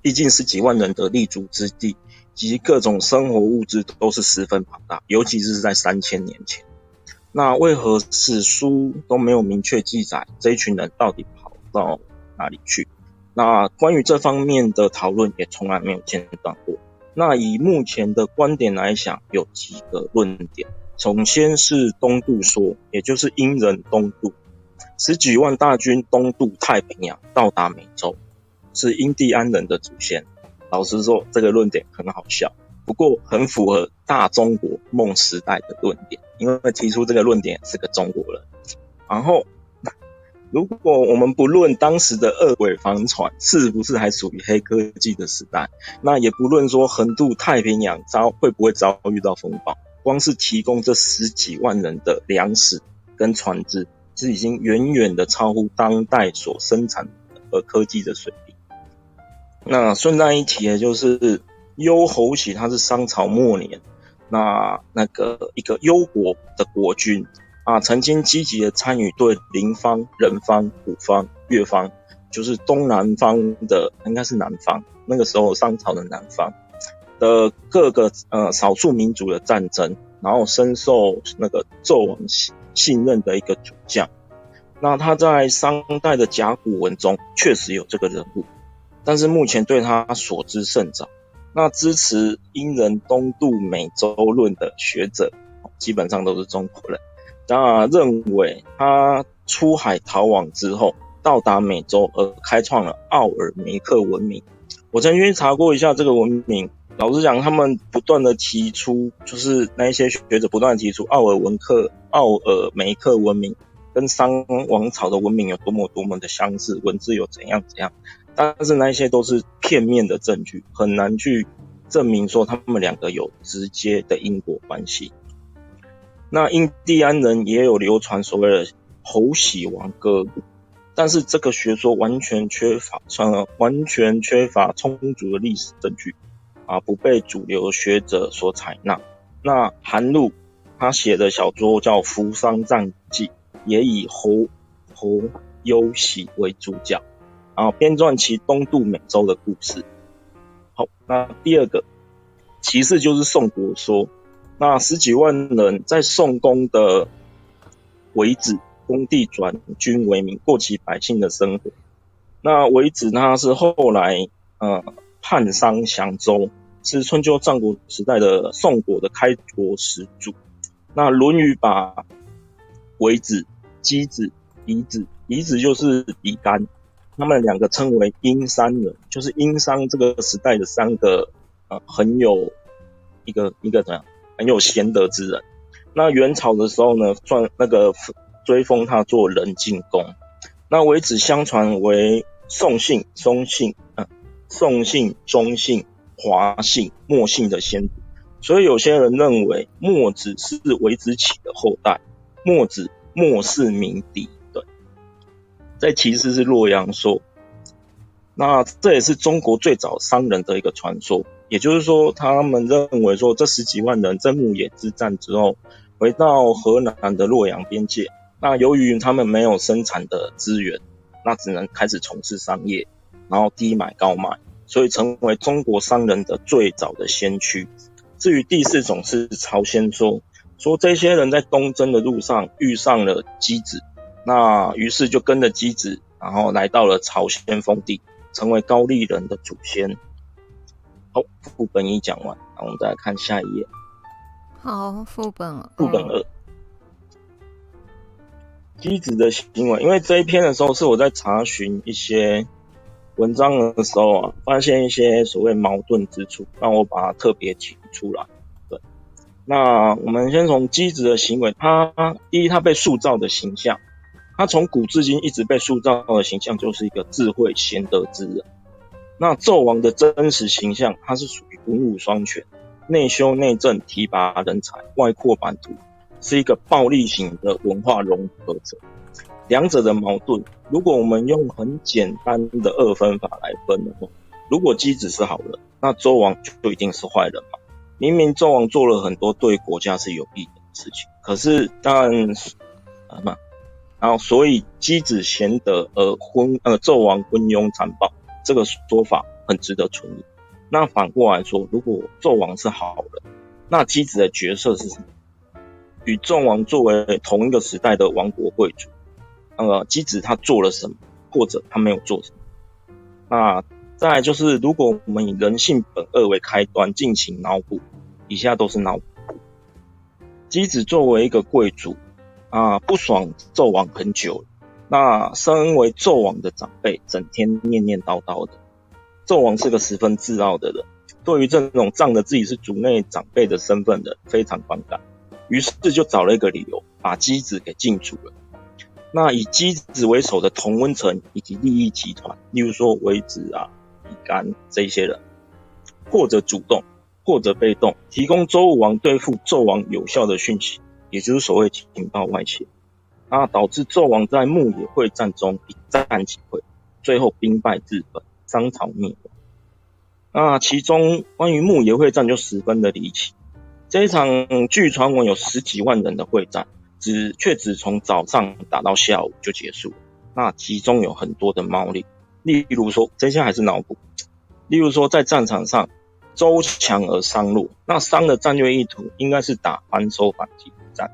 毕竟十几万人的立足之地及各种生活物资都是十分庞大，尤其是在三千年前。那为何史书都没有明确记载这一群人到底跑到哪里去？那关于这方面的讨论也从来没有间断过。那以目前的观点来讲，有几个论点。首先是东渡说，也就是英人东渡。十几万大军东渡太平洋，到达美洲，是印第安人的祖先。老实说，这个论点很好笑，不过很符合大中国梦时代的论点，因为提出这个论点是个中国人。然后，如果我们不论当时的二轨帆船是不是还属于黑科技的时代，那也不论说横渡太平洋遭会不会遭遇到风暴，光是提供这十几万人的粮食跟船只。是已经远远的超乎当代所生产的科技的水平。那顺带一提的就是幽侯喜，他是商朝末年，那那个一个忧国的国君啊，曾经积极的参与对邻方、人方、古方、越方，就是东南方的，应该是南方，那个时候商朝的南方的各个呃少数民族的战争，然后深受那个纣王喜。信任的一个主将，那他在商代的甲骨文中确实有这个人物，但是目前对他所知甚少。那支持殷人东渡美洲论的学者，基本上都是中国人。那认为他出海逃亡之后，到达美洲而开创了奥尔梅克文明。我曾经查过一下这个文明。老实讲，他们不断的提出，就是那一些学者不断的提出，奥尔文克、奥尔梅克文明跟商王朝的文明有多么多么的相似，文字有怎样怎样，但是那一些都是片面的证据，很难去证明说他们两个有直接的因果关系。那印第安人也有流传所谓的猴喜王歌，但是这个学说完全缺乏，呃，完全缺乏充足的历史证据。啊，不被主流学者所采纳。那韩露他写的小说叫《扶桑战记》，也以侯侯优喜为主角，啊，编撰其东渡美洲的故事。好，那第二个，其次就是宋国说，那十几万人在宋公的为子工地转军为民，过起百姓的生活。那为子他是后来，呃。汉商降周，是春秋战国时代的宋国的开国始祖。那《论语》把微子、箕子、夷子，夷子就是比干，他们两个称为殷三人，就是殷商这个时代的三个呃很有一个一个怎样很有贤德之人。那元朝的时候呢，传那个追封他做仁进公。那为子相传为宋姓、松姓、啊，宋姓、中姓、华姓、墨姓的先祖，所以有些人认为墨子是为子启的后代。墨子，墨氏名嫡，对，这其实是洛阳说。那这也是中国最早商人的一个传说，也就是说，他们认为说，这十几万人在牧野之战之后，回到河南的洛阳边界。那由于他们没有生产的资源，那只能开始从事商业，然后低买高卖，所以成为中国商人的最早的先驱。至于第四种是朝鲜说，说这些人在东征的路上遇上了箕子，那于是就跟着箕子，然后来到了朝鲜封地。成为高丽人的祖先。好，副本一讲完，那我们再来看下一页。好，副本。副本二。箕子的行为，因为这一篇的时候是我在查询一些文章的时候啊，发现一些所谓矛盾之处，让我把它特别提出来。对，那我们先从箕子的行为，他第一，他被塑造的形象。他从古至今一直被塑造的形象就是一个智慧贤德之人。那纣王的真实形象，他是属于文武双全，内修内政，提拔人才，外扩版图，是一个暴力型的文化融合者。两者的矛盾，如果我们用很简单的二分法来分的话，如果箕子是好人，那周王就一定是坏人嘛？明明周王做了很多对国家是有益的事情，可是当然啊嘛。然后，所以箕子贤德而昏呃纣王昏庸残暴，这个说法很值得存疑。那反过来说，如果纣王是好人，那箕子的角色是什么？与纣王作为同一个时代的王国贵族，呃，箕子他做了什么，或者他没有做什么？那再就是，如果我们以人性本恶为开端进行脑补，以下都是脑补。箕子作为一个贵族。啊，不爽纣王很久了。那身为纣王的长辈，整天念念叨叨的。纣王是个十分自傲的人，对于这种仗着自己是族内长辈的身份的，非常反感。于是就找了一个理由，把箕子给禁足了。那以姬子为首的同温层以及利益集团，例如说微子啊、比干这些人，或者主动，或者被动，提供周武王对付纣王有效的讯息。也就是所谓情报外泄，那导致纣王在牧野会战中一战即溃，最后兵败自焚，商朝灭亡。那其中关于牧野会战就十分的离奇，这一场据传闻有十几万人的会战，只却只从早上打到下午就结束。那其中有很多的猫腻，例如说，这些还是脑补。例如说，在战场上，周强而商弱，那商的战略意图应该是打反收反击战。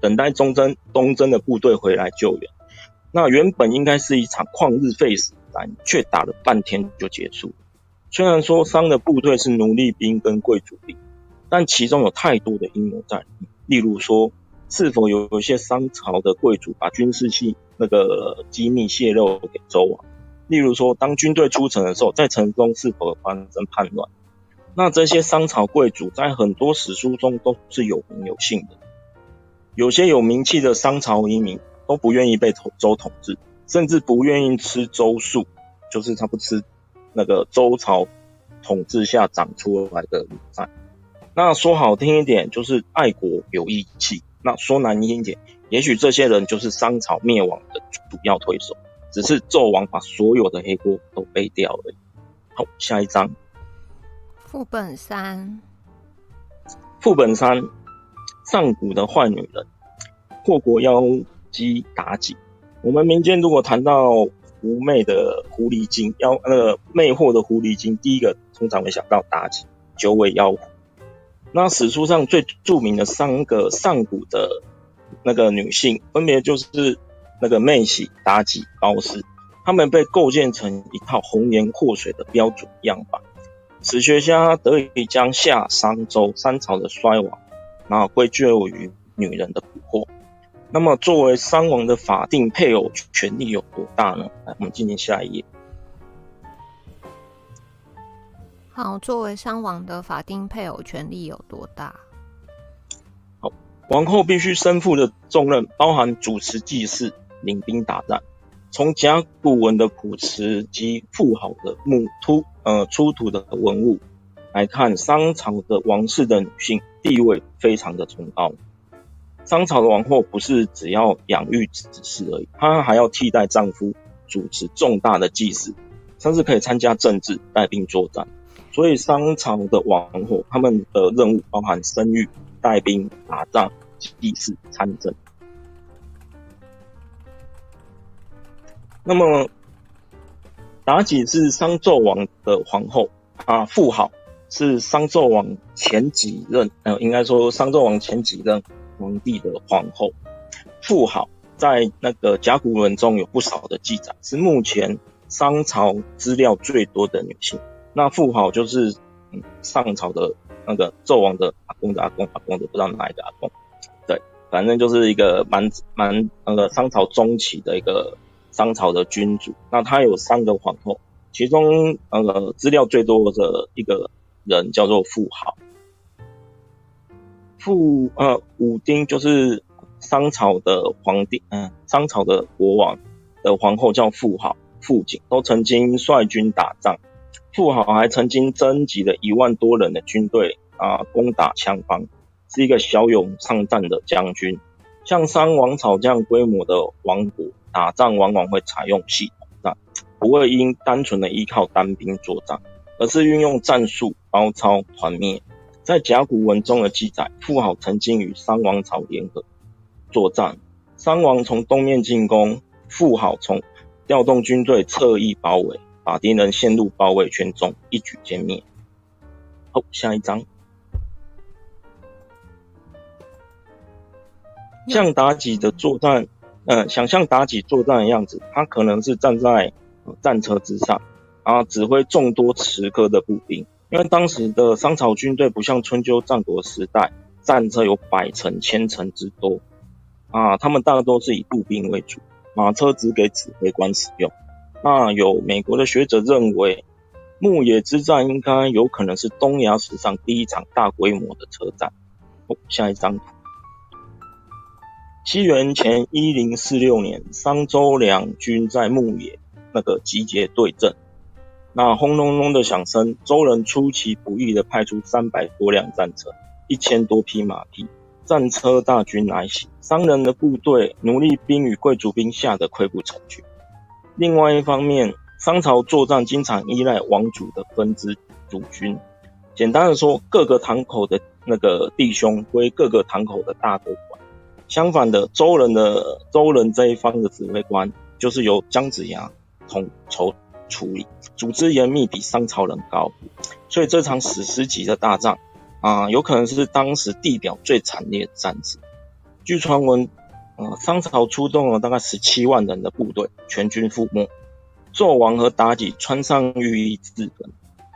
等待中征东征的部队回来救援，那原本应该是一场旷日费时战，却打了半天就结束。虽然说商的部队是奴隶兵跟贵族兵，但其中有太多的阴谋在里面。例如说，是否有一些商朝的贵族把军事器那个机密泄露给周王？例如说，当军队出城的时候，在城中是否发生叛乱？那这些商朝贵族在很多史书中都是有名有姓的。有些有名气的商朝遗民都不愿意被周统治，甚至不愿意吃周粟，就是他不吃那个周朝统治下长出来的米饭。那说好听一点，就是爱国有义气；那说难听一点，也许这些人就是商朝灭亡的主要推手，只是纣王把所有的黑锅都背掉了。好，下一章。副本三。副本三。上古的坏女人，祸国妖姬妲己。我们民间如果谈到狐媚的狐狸精，妖那个魅惑的狐狸精，第一个通常会想到妲己，九尾妖狐。那史书上最著名的三个上古的那个女性，分别就是那个妹喜、妲己、褒姒，她们被构建成一套红颜祸水的标准样板。史学家得以将夏、商、周三朝的衰亡。然后归咎于女人的蛊惑。那么，作为商王的法定配偶，权力有多大呢？来，我们进行下一页。好，作为商王的法定配偶，权力有多大？好，王后必须身负的重任包含主持祭祀、领兵打仗。从甲骨文的谱辞及妇好的墓突呃出土的文物来看，商朝的王室的女性地位非常的崇高。商朝的王后不是只要养育子嗣而已，她还要替代丈夫主持重大的祭祀，甚至可以参加政治、带兵作战。所以商朝的王后，他们的任务包含生育、带兵、打仗、祭祀、参政。那么，妲己是商纣王的皇后啊，妇好是商纣王前几任，呃，应该说商纣王前几任皇帝的皇后。妇好在那个甲骨文中有不少的记载，是目前商朝资料最多的女性。那妇好就是嗯上朝的那个纣王的阿公的阿公阿公的不知道哪一个阿公，对，反正就是一个蛮蛮那个商朝中期的一个。商朝的君主，那他有三个皇后，其中那个资料最多的一个人叫做妇好。妇呃武丁就是商朝的皇帝，嗯、商朝的国王的皇后叫妇好，妇景都曾经率军打仗，妇好还曾经征集了一万多人的军队啊、攻打羌方，是一个骁勇善战的将军。像商王朝这样规模的王国。打仗往往会采用系统战，不会因单纯的依靠单兵作战，而是运用战术包抄团灭。在甲骨文中的记载，妇好曾经与商王朝联合作战，商王从东面进攻，妇好从调动军队侧翼包围，把敌人陷入包围圈中，一举歼灭。好，下一张，像妲己的作战。嗯，想象妲己作战的样子，她可能是站在战车之上，啊，指挥众多持戈的步兵。因为当时的商朝军队不像春秋战国时代，战车有百乘、千乘之多，啊，他们大多是以步兵为主，马车只给指挥官使用。那有美国的学者认为，牧野之战应该有可能是东亚史上第一场大规模的车战。哦，下一张图。西元前一零四六年，商周两军在牧野那个集结对阵，那轰隆隆的响声，周人出其不意的派出三百多辆战车，一千多匹马匹，战车大军来袭，商人的部队、奴隶兵与贵族兵吓得溃不成军。另外一方面，商朝作战经常依赖王族的分支主军，简单的说，各个堂口的那个弟兄归各个堂口的大哥管。相反的，周人的周人这一方的指挥官就是由姜子牙统筹处理，组织严密，比商朝人高。所以这场史诗级的大战啊，有可能是当时地表最惨烈的战争。据传闻，呃，商朝出动了大概十七万人的部队，全军覆没。纣王和妲己穿上御衣自焚。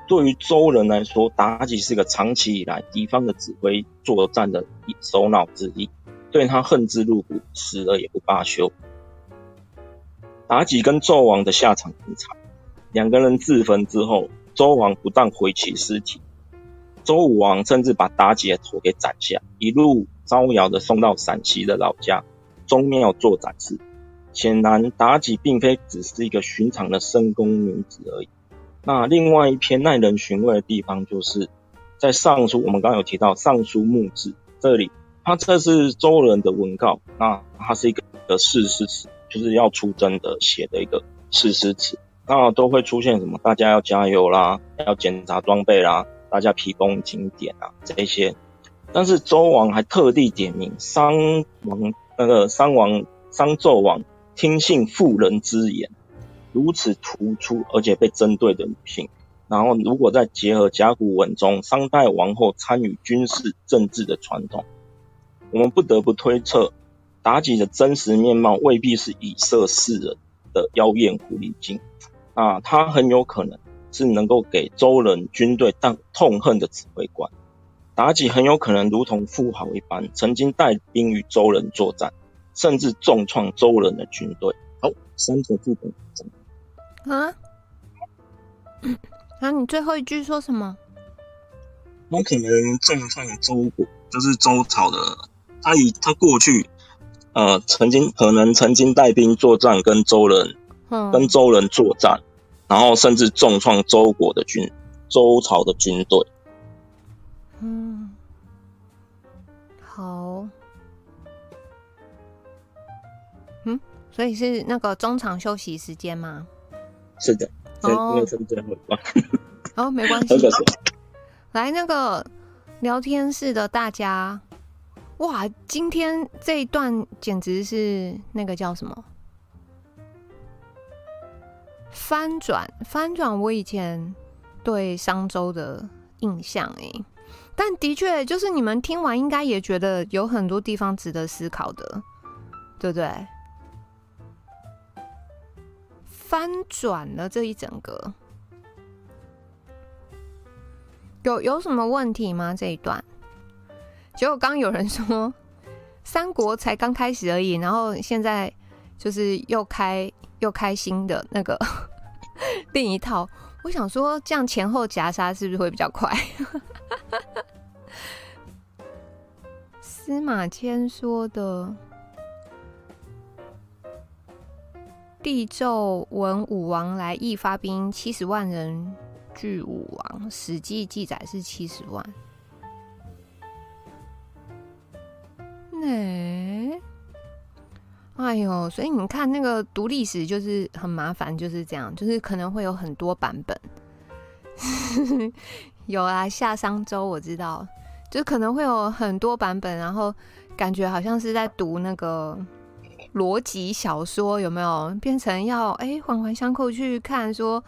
对于周人来说，妲己是个长期以来敌方的指挥作战的首脑之一。对他恨之入骨，死了也不罢休。妲己跟纣王的下场很惨，两个人自焚之后，周王不但回其尸体，周武王甚至把妲己的头给斩下，一路招摇的送到陕西的老家宗庙做展示。显然，妲己并非只是一个寻常的深宫女子而已。那另外一篇耐人寻味的地方，就是在尚书，我们刚刚有提到尚书墓志这里。它这是周人的文告，那它是一个的誓师词，就是要出征的写的一个誓师词，那都会出现什么？大家要加油啦，要检查装备啦，大家批功勤典啊这些。但是周王还特地点名商王那个商王商纣王听信妇人之言，如此突出而且被针对的女性，然后如果再结合甲骨文中商代王后参与军事政治的传统。我们不得不推测，妲己的真实面貌未必是以色示人的妖艳狐狸精啊，她很有可能是能够给周人军队当痛恨的指挥官。妲己很有可能如同富豪一般，曾经带兵与周人作战，甚至重创周人的军队。好，三个字本啊？啊，你最后一句说什么？我可能重创周国，就是周朝的。他以他过去呃曾经可能曾经带兵作战，跟周人，嗯，跟周人作战，然后甚至重创周国的军周朝的军队。嗯，好，嗯，所以是那个中场休息时间吗？是的，因为是最后一关。哦，没关系。来，那个聊天室的大家，哇，今天这一段简直是那个叫什么翻转？翻转我以前对商周的印象哎。但的确，就是你们听完应该也觉得有很多地方值得思考的，对不对？翻转了这一整个，有有什么问题吗？这一段？结果刚有人说三国才刚开始而已，然后现在就是又开又开新的那个 另一套。我想说，这样前后夹杀是不是会比较快？司马迁说的“帝纣闻武王来邑，发兵七十万人拒武王”，《史记》记载是七十万。哎，哎呦，所以你看那个读历史就是很麻烦，就是这样，就是可能会有很多版本。有啊，夏商周我知道。就可能会有很多版本，然后感觉好像是在读那个逻辑小说，有没有？变成要哎环环相扣去看说，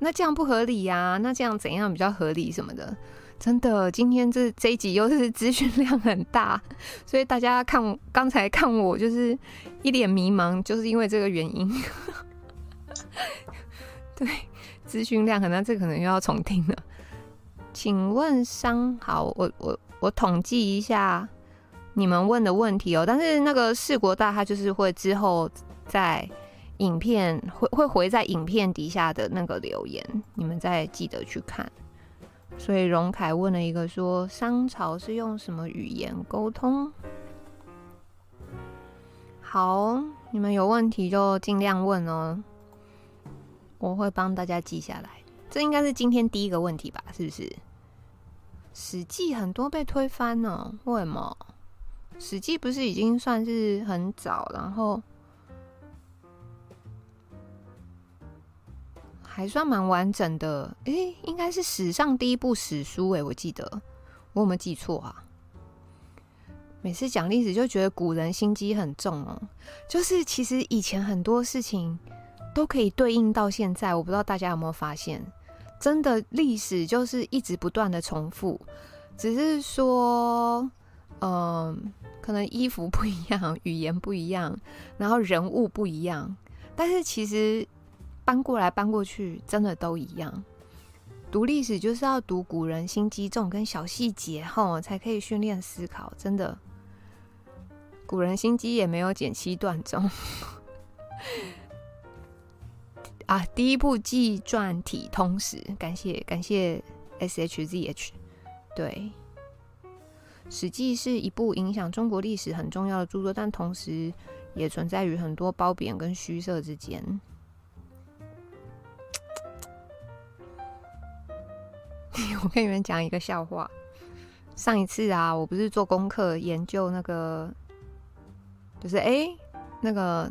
那这样不合理呀、啊？那这样怎样比较合理什么的？真的，今天这这一集又是资讯量很大，所以大家看刚才看我就是一脸迷茫，就是因为这个原因。对，资讯量可能这可能又要重听了。请问商好，我我我统计一下你们问的问题哦。但是那个四国大他就是会之后在影片会会回在影片底下的那个留言，你们再记得去看。所以荣凯问了一个说，商朝是用什么语言沟通？好，你们有问题就尽量问哦，我会帮大家记下来。这应该是今天第一个问题吧？是不是？《史记》很多被推翻了，为什么？《史记》不是已经算是很早，然后还算蛮完整的。诶，应该是史上第一部史书诶，我记得我有没有记错啊？每次讲历史就觉得古人心机很重哦，就是其实以前很多事情都可以对应到现在，我不知道大家有没有发现。真的历史就是一直不断的重复，只是说，嗯、可能衣服不一样，语言不一样，然后人物不一样，但是其实搬过来搬过去，真的都一样。读历史就是要读古人心机重跟小细节后，才可以训练思考。真的，古人心机也没有剪七断中。啊！第一部纪传体通史，感谢感谢 S H Z H。对，《史记》是一部影响中国历史很重要的著作，但同时也存在于很多褒贬跟虚设之间。我跟你们讲一个笑话。上一次啊，我不是做功课研究那个，就是哎、那个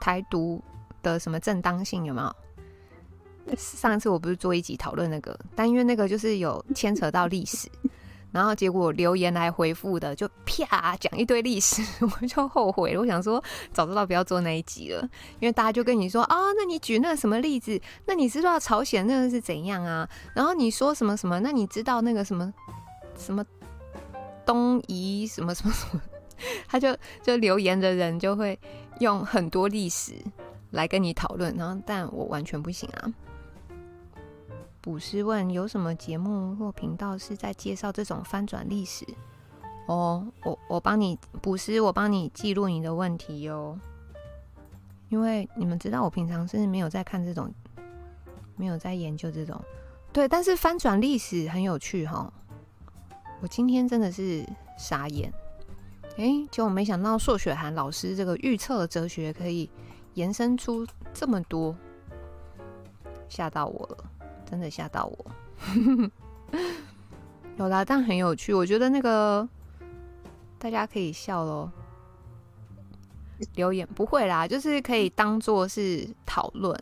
台独。的什么正当性有没有？上一次我不是做一集讨论那个，但因为那个就是有牵扯到历史，然后结果留言来回复的就啪讲一堆历史，我就后悔了。我想说早知道不要做那一集了，因为大家就跟你说啊，那你举那个什么例子？那你知道朝鲜那个是怎样啊？然后你说什么什么？那你知道那个什么什么东夷什么什么什么？他就就留言的人就会用很多历史。来跟你讨论，然后但我完全不行啊。卜师问有什么节目或频道是在介绍这种翻转历史？哦，我我帮你卜师，我帮你记录你的问题哟。因为你们知道，我平常是没有在看这种，没有在研究这种。对，但是翻转历史很有趣哈。我今天真的是傻眼，哎，结果没想到硕雪涵老师这个预测哲学可以延伸出这么多，吓到我了，真的吓到我。有啦，但很有趣，我觉得那个大家可以笑咯。留言不会啦，就是可以当做是讨论，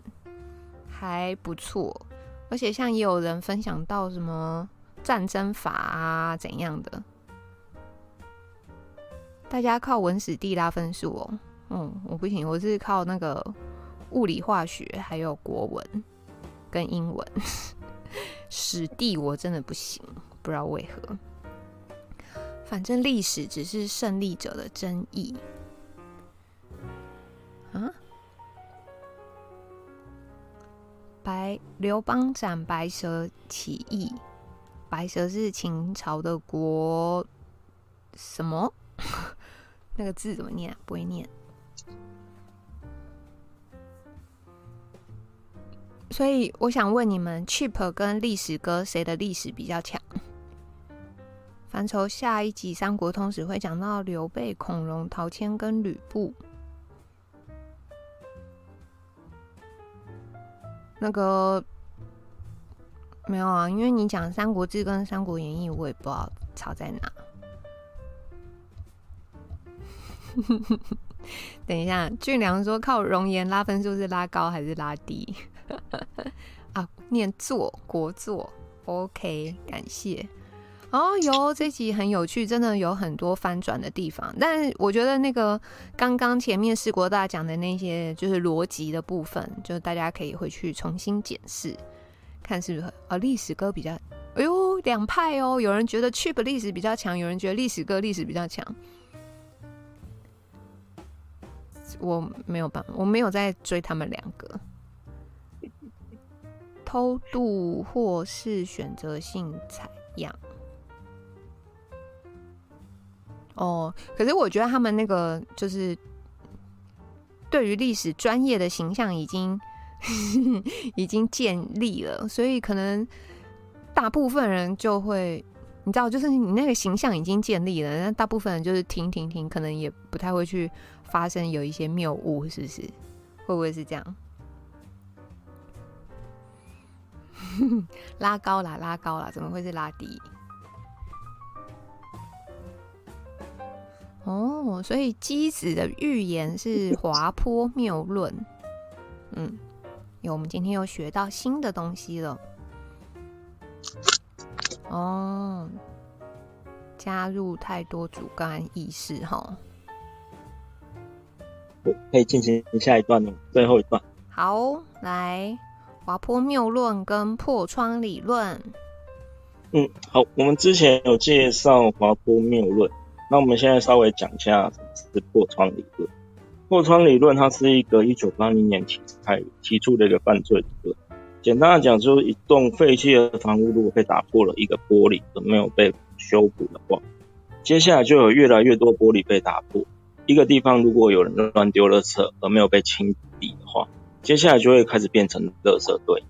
还不错。而且像也有人分享到什么战争法啊怎样的。大家靠文史地拉分数哦，嗯，我不行，我是靠那个物理化学，还有国文跟英文，史地我真的不行，不知道为何。反正历史只是胜利者的争议。啊？白刘邦斩白蛇起义，白蛇是秦朝的国什么？那个字怎么念？不会念。所以我想问你们，Chip 跟历史哥谁的历史比较强？范畴下一集《三国通史》会讲到刘备、孔融、陶谦跟吕布。那个没有啊，因为你讲《三国志》跟《三国演义》，我也不知道差在哪。等一下，俊良说靠容颜拉分数是拉高还是拉低？啊，念作国作，OK，感谢。哦哟，这集很有趣，真的有很多翻转的地方。但我觉得那个刚刚前面四国大讲的那些就是逻辑的部分，就是大家可以回去重新检视，看是不是啊？历史哥比较，哎呦，两派哦，有人觉得 Chip 历史比较强，有人觉得历史哥历史比较强。我没有办法，我没有在追他们两个。偷渡或是选择性采样。哦，可是我觉得他们那个就是对于历史专业的形象已经 已经建立了，所以可能大部分人就会，你知道，就是你那个形象已经建立了，那大部分人就是听听听，可能也不太会去发生有一些谬误，是不是？会不会是这样？拉高啦，拉高啦，怎么会是拉低？哦，所以机子的预言是滑坡谬论。嗯，有我们今天又学到新的东西了。哦，加入太多主观意识哈。可以进行下一段了，最后一段。好，来滑坡谬论跟破窗理论。嗯，好，我们之前有介绍滑坡谬论。那我们现在稍微讲一下什么是破窗理论。破窗理论它是一个一九八零年提提出的一个犯罪理论。简单的讲，就是一栋废弃的房屋如果被打破了一个玻璃而没有被修补的话，接下来就有越来越多玻璃被打破。一个地方如果有人乱丢了车而没有被清理的话，接下来就会开始变成垃圾堆。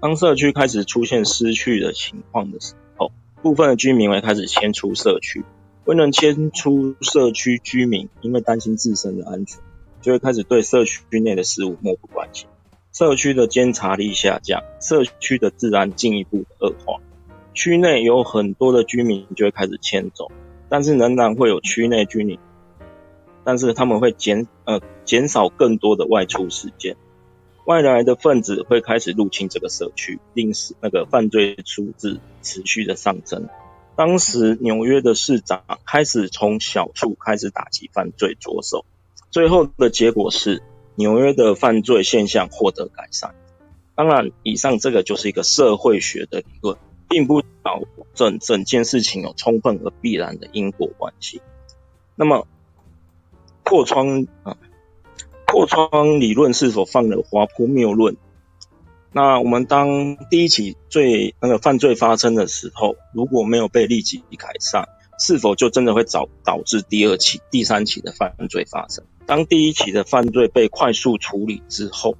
当社区开始出现失去的情况的时候，部分的居民会开始迁出社区。未能迁出社区居民，因为担心自身的安全，就会开始对社区内的事物漠不关心。社区的监察力下降，社区的治安进一步恶化。区内有很多的居民就会开始迁走，但是仍然会有区内居民，但是他们会减呃减少更多的外出时间。外来的分子会开始入侵这个社区，令使那个犯罪数字持续的上升。当时纽约的市长开始从小处开始打击犯罪着手，最后的结果是纽约的犯罪现象获得改善。当然，以上这个就是一个社会学的理论，并不保证整件事情有充分而必然的因果关系。那么，破窗啊，破窗理论是否犯了滑坡谬论？那我们当第一起罪那个犯罪发生的时候，如果没有被立即改善，是否就真的会导导致第二起、第三起的犯罪发生？当第一起的犯罪被快速处理之后，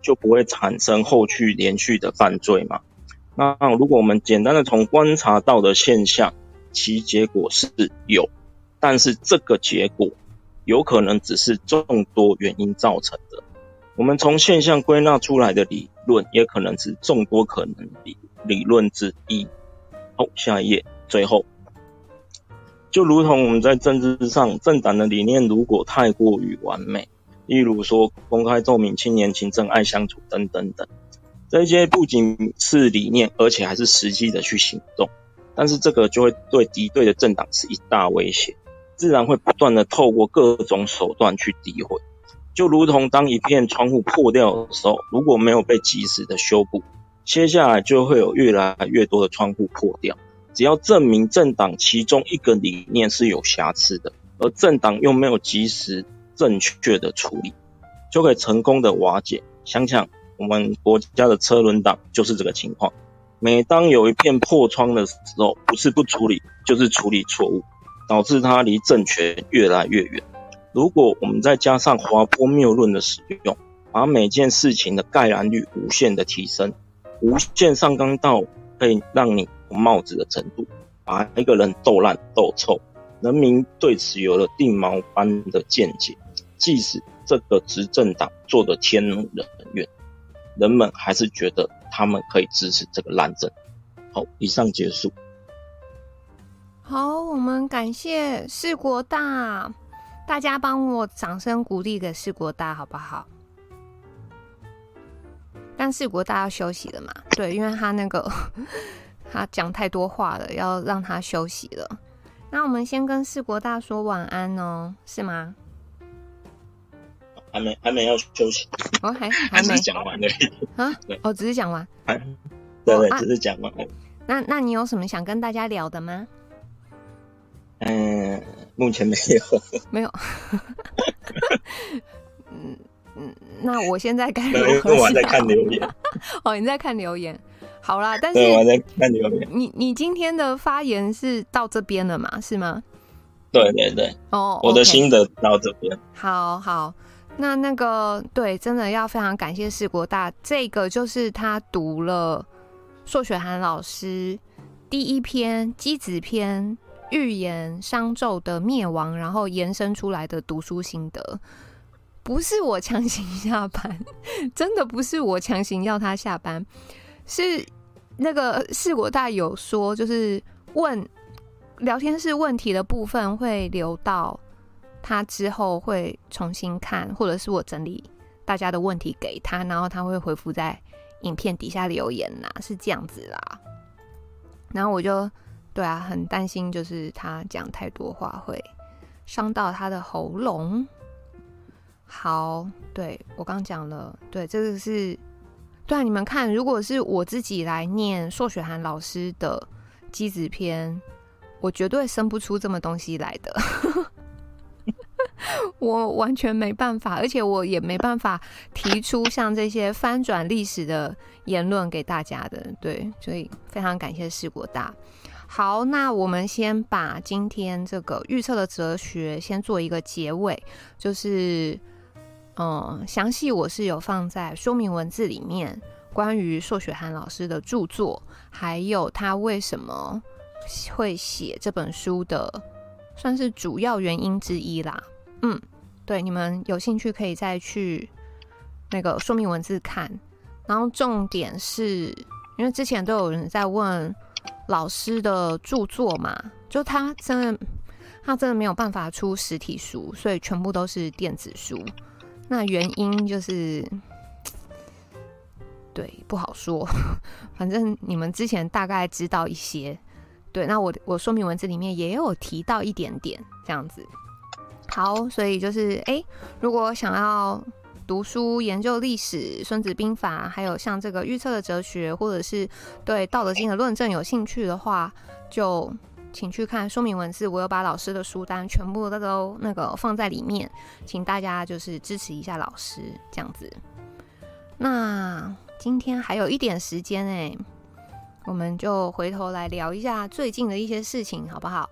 就不会产生后续连续的犯罪吗？那如果我们简单的从观察到的现象，其结果是有。但是这个结果有可能只是众多原因造成的。我们从现象归纳出来的理论，也可能是众多可能理理论之一。好，下一页，最后，就如同我们在政治上，政党的理念如果太过于完美，例如说公开透明、青年勤政、爱相处等等等，这些不仅是理念，而且还是实际的去行动。但是这个就会对敌对的政党是一大威胁，自然会不断的透过各种手段去诋毁。就如同当一片窗户破掉的时候，如果没有被及时的修补，接下来就会有越来越多的窗户破掉。只要证明政党其中一个理念是有瑕疵的，而政党又没有及时正确的处理，就可以成功的瓦解。想想我们国家的车轮党就是这个情况。每当有一片破窗的时候，不是不处理，就是处理错误，导致它离政权越来越远。如果我们再加上滑坡谬论的使用，把每件事情的概览率无限的提升，无限上纲到可以让你有帽子的程度，把一个人斗烂斗臭，人民对此有了定锚般的见解，即使这个执政党做得天人愿，人们还是觉得。他们可以支持这个烂政。好，以上结束。好，我们感谢世国大，大家帮我掌声鼓励给世国大，好不好？但世国大要休息了嘛？对，因为他那个他讲太多话了，要让他休息了。那我们先跟世国大说晚安哦，是吗？还没，还没要休息。哦，还 还没讲完而已。啊？对，哦，只是讲完。对对，只是讲完。那那你有什么想跟大家聊的吗？嗯，目前没有。没有。嗯嗯，那我现在该如何？我还在看留言。哦，你在看留言。好啦，但是我还在看留言。你你今天的发言是到这边了吗？是吗？对对对。哦，我的心得到这边。好好。那那个对，真的要非常感谢世国大，这个就是他读了硕雪涵老师第一篇机子篇预言商纣的灭亡，然后延伸出来的读书心得，不是我强行下班，真的不是我强行要他下班，是那个世国大有说，就是问聊天室问题的部分会留到。他之后会重新看，或者是我整理大家的问题给他，然后他会回复在影片底下留言呐，是这样子啦。然后我就对啊，很担心，就是他讲太多话会伤到他的喉咙。好，对，我刚讲了，对，这个是对啊，你们看，如果是我自己来念硕雪涵老师的机子篇，我绝对生不出这么东西来的。我完全没办法，而且我也没办法提出像这些翻转历史的言论给大家的，对，所以非常感谢世国大。好，那我们先把今天这个预测的哲学先做一个结尾，就是，嗯，详细我是有放在说明文字里面，关于硕雪涵老师的著作，还有他为什么会写这本书的，算是主要原因之一啦。嗯，对，你们有兴趣可以再去那个说明文字看。然后重点是，因为之前都有人在问老师的著作嘛，就他真的他真的没有办法出实体书，所以全部都是电子书。那原因就是，对，不好说。反正你们之前大概知道一些。对，那我我说明文字里面也有提到一点点这样子。好，所以就是哎，如果想要读书、研究历史、《孙子兵法》，还有像这个预测的哲学，或者是对《道德经》的论证有兴趣的话，就请去看说明文字。我有把老师的书单全部都那个放在里面，请大家就是支持一下老师这样子。那今天还有一点时间哎，我们就回头来聊一下最近的一些事情，好不好？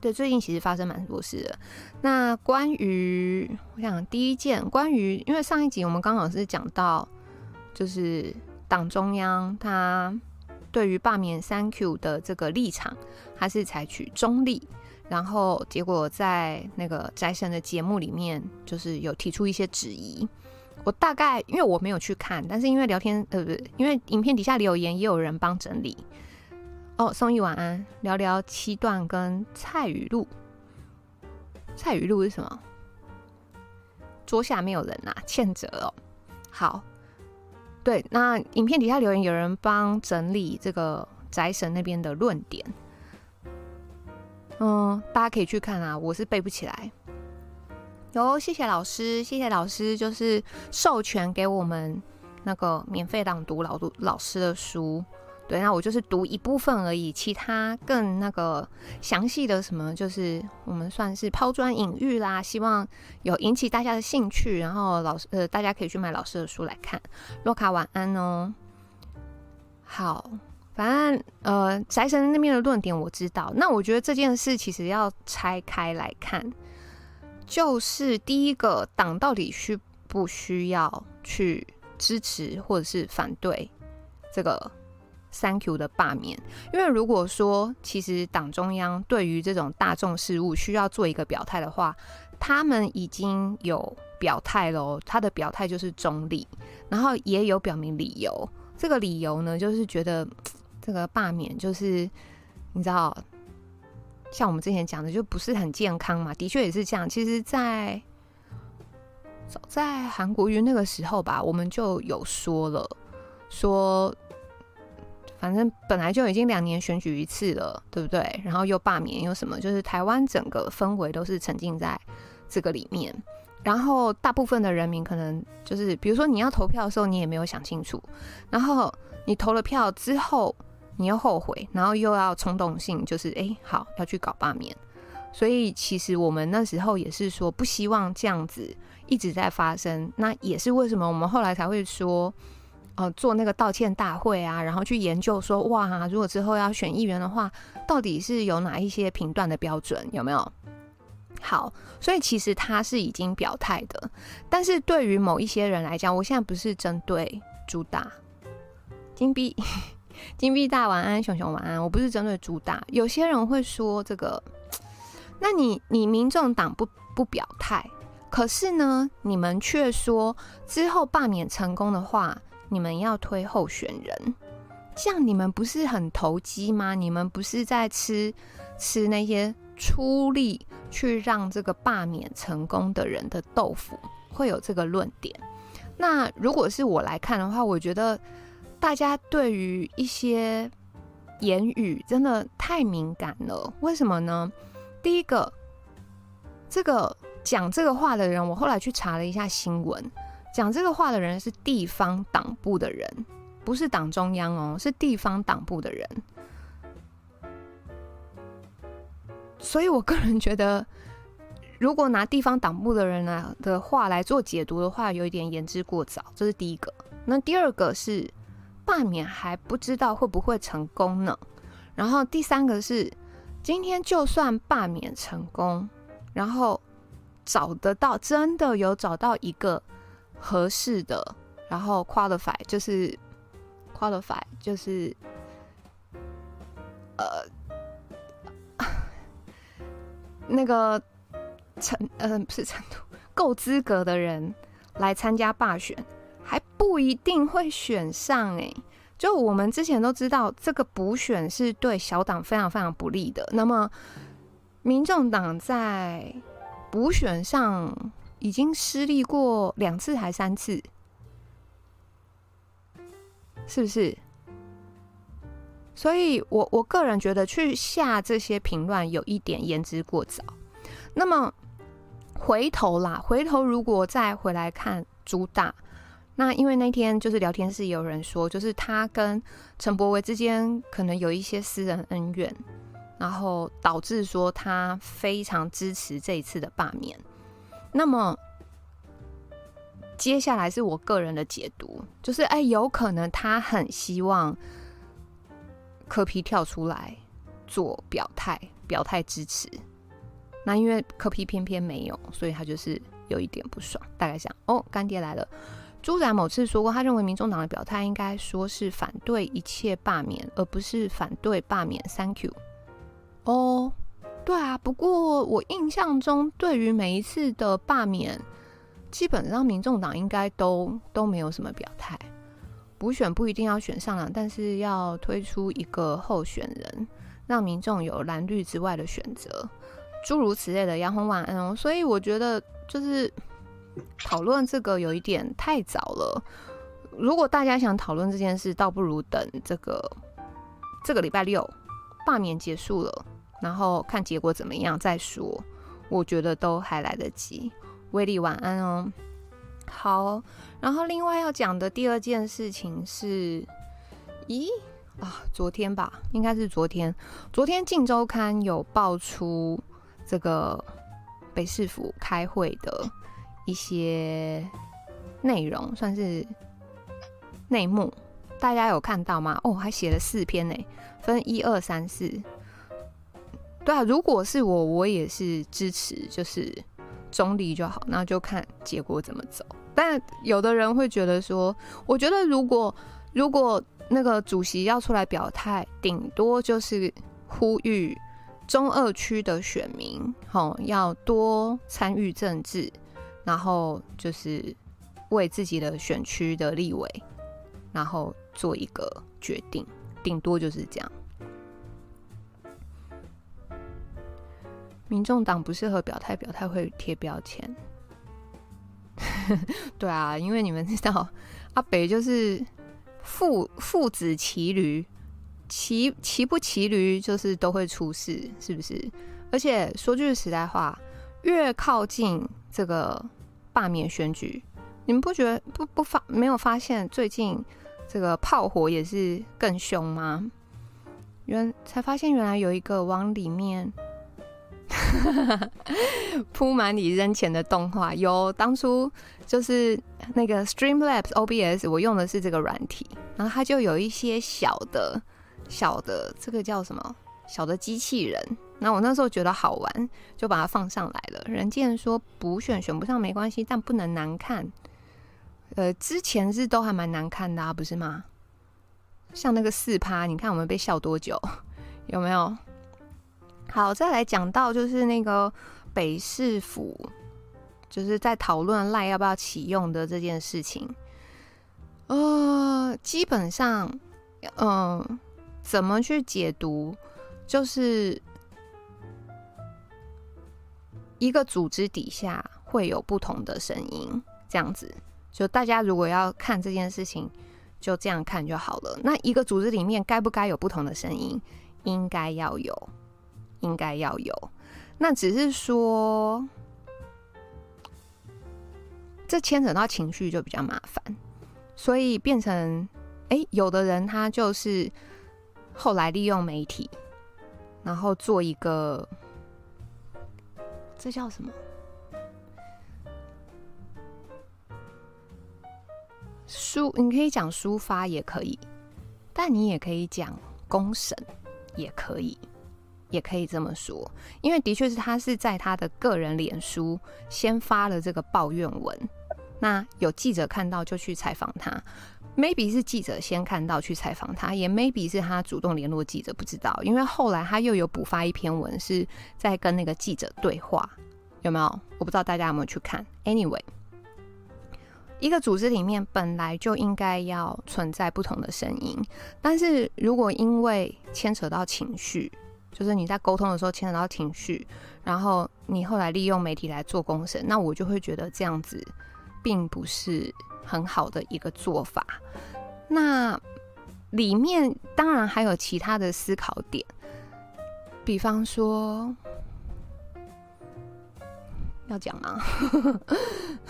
对，最近其实发生蛮多事的。那关于，我想第一件，关于，因为上一集我们刚好是讲到，就是党中央他对于罢免三 Q 的这个立场，他是采取中立。然后结果在那个宅神的节目里面，就是有提出一些质疑。我大概因为我没有去看，但是因为聊天呃不是，因为影片底下留言也有人帮整理。哦，宋毅晚安，聊聊七段跟蔡雨露。蔡雨露是什么？桌下没有人呐、啊，欠责哦。好，对，那影片底下留言有人帮整理这个宅神那边的论点。嗯，大家可以去看啊，我是背不起来。有，谢谢老师，谢谢老师，就是授权给我们那个免费朗读老读老师的书。对，那我就是读一部分而已，其他更那个详细的什么，就是我们算是抛砖引玉啦，希望有引起大家的兴趣，然后老师呃，大家可以去买老师的书来看。洛卡晚安哦。好，反正呃，宅神那边的论点我知道，那我觉得这件事其实要拆开来看，就是第一个党到底需不需要去支持或者是反对这个。三 Q 的罢免，因为如果说其实党中央对于这种大众事务需要做一个表态的话，他们已经有表态喽。他的表态就是中立，然后也有表明理由。这个理由呢，就是觉得这个罢免就是你知道，像我们之前讲的，就不是很健康嘛。的确也是这样。其实在，早在韩国瑜那个时候吧，我们就有说了说。反正本来就已经两年选举一次了，对不对？然后又罢免又什么，就是台湾整个氛围都是沉浸在这个里面。然后大部分的人民可能就是，比如说你要投票的时候，你也没有想清楚，然后你投了票之后，你又后悔，然后又要冲动性，就是哎，好要去搞罢免。所以其实我们那时候也是说，不希望这样子一直在发生。那也是为什么我们后来才会说。呃，做那个道歉大会啊，然后去研究说，哇，如果之后要选议员的话，到底是有哪一些评断的标准，有没有？好，所以其实他是已经表态的，但是对于某一些人来讲，我现在不是针对朱大、金币、金币大晚安，熊熊晚安，我不是针对朱大。有些人会说这个，那你你民众党不不表态，可是呢，你们却说之后罢免成功的话。你们要推候选人，这样你们不是很投机吗？你们不是在吃吃那些出力去让这个罢免成功的人的豆腐？会有这个论点。那如果是我来看的话，我觉得大家对于一些言语真的太敏感了。为什么呢？第一个，这个讲这个话的人，我后来去查了一下新闻。讲这个话的人是地方党部的人，不是党中央哦，是地方党部的人。所以我个人觉得，如果拿地方党部的人来的话来做解读的话，有一点言之过早。这是第一个。那第二个是罢免还不知道会不会成功呢？然后第三个是今天就算罢免成功，然后找得到，真的有找到一个。合适的，然后 qualify 就是 qualify 就是呃那个成呃不是程度够资格的人来参加罢选，还不一定会选上哎。就我们之前都知道，这个补选是对小党非常非常不利的。那么民众党在补选上。已经失利过两次还三次，是不是？所以我我个人觉得去下这些评论有一点言之过早。那么回头啦，回头如果再回来看朱大，那因为那天就是聊天室有人说，就是他跟陈柏维之间可能有一些私人恩怨，然后导致说他非常支持这一次的罢免。那么接下来是我个人的解读，就是哎，有可能他很希望柯皮跳出来做表态，表态支持。那因为柯皮偏偏没有，所以他就是有一点不爽。大概想哦，干爹来了。朱展某次说过，他认为民众党的表态应该说是反对一切罢免，而不是反对罢免。Thank you。哦，对啊，不过我印象中，对于每一次的罢免，基本上民众党应该都都没有什么表态。补选不一定要选上了，但是要推出一个候选人，让民众有蓝绿之外的选择，诸如此类的。杨红晚安哦，所以我觉得就是讨论这个有一点太早了。如果大家想讨论这件事，倒不如等这个这个礼拜六罢免结束了，然后看结果怎么样再说。我觉得都还来得及。威力晚安哦。好，然后另外要讲的第二件事情是，咦啊，昨天吧，应该是昨天，昨天《镜周刊》有爆出这个北市府开会的一些内容，算是内幕，大家有看到吗？哦，还写了四篇呢，分一二三四。对啊，如果是我，我也是支持，就是。中立就好，那就看结果怎么走。但有的人会觉得说，我觉得如果如果那个主席要出来表态，顶多就是呼吁中二区的选民，吼，要多参与政治，然后就是为自己的选区的立委，然后做一个决定，顶多就是这样。民众党不适合表态，表态会贴标签。对啊，因为你们知道，阿北就是父父子骑驴，骑骑不骑驴就是都会出事，是不是？而且说句实在话，越靠近这个罢免选举，你们不觉得不不发没有发现最近这个炮火也是更凶吗？原才发现原来有一个往里面。铺满你扔钱的动画，有当初就是那个 Streamlabs OBS，我用的是这个软体，然后它就有一些小的、小的这个叫什么小的机器人，那我那时候觉得好玩，就把它放上来了。人家说补选选不上没关系，但不能难看。呃，之前是都还蛮难看的啊，不是吗？像那个四趴，你看我们被笑多久，有没有？好，再来讲到就是那个北市府，就是在讨论赖要不要启用的这件事情。呃，基本上，嗯、呃，怎么去解读，就是一个组织底下会有不同的声音，这样子。就大家如果要看这件事情，就这样看就好了。那一个组织里面该不该有不同的声音？应该要有。应该要有，那只是说，这牵扯到情绪就比较麻烦，所以变成，哎、有的人他就是后来利用媒体，然后做一个，这叫什么？抒，你可以讲抒发也可以，但你也可以讲公审也可以。也可以这么说，因为的确是他是在他的个人脸书先发了这个抱怨文，那有记者看到就去采访他，maybe 是记者先看到去采访他，也 maybe 是他主动联络记者，不知道，因为后来他又有补发一篇文是在跟那个记者对话，有没有？我不知道大家有没有去看。Anyway，一个组织里面本来就应该要存在不同的声音，但是如果因为牵扯到情绪，就是你在沟通的时候牵扯到情绪，然后你后来利用媒体来做公审，那我就会觉得这样子并不是很好的一个做法。那里面当然还有其他的思考点，比方说要讲吗？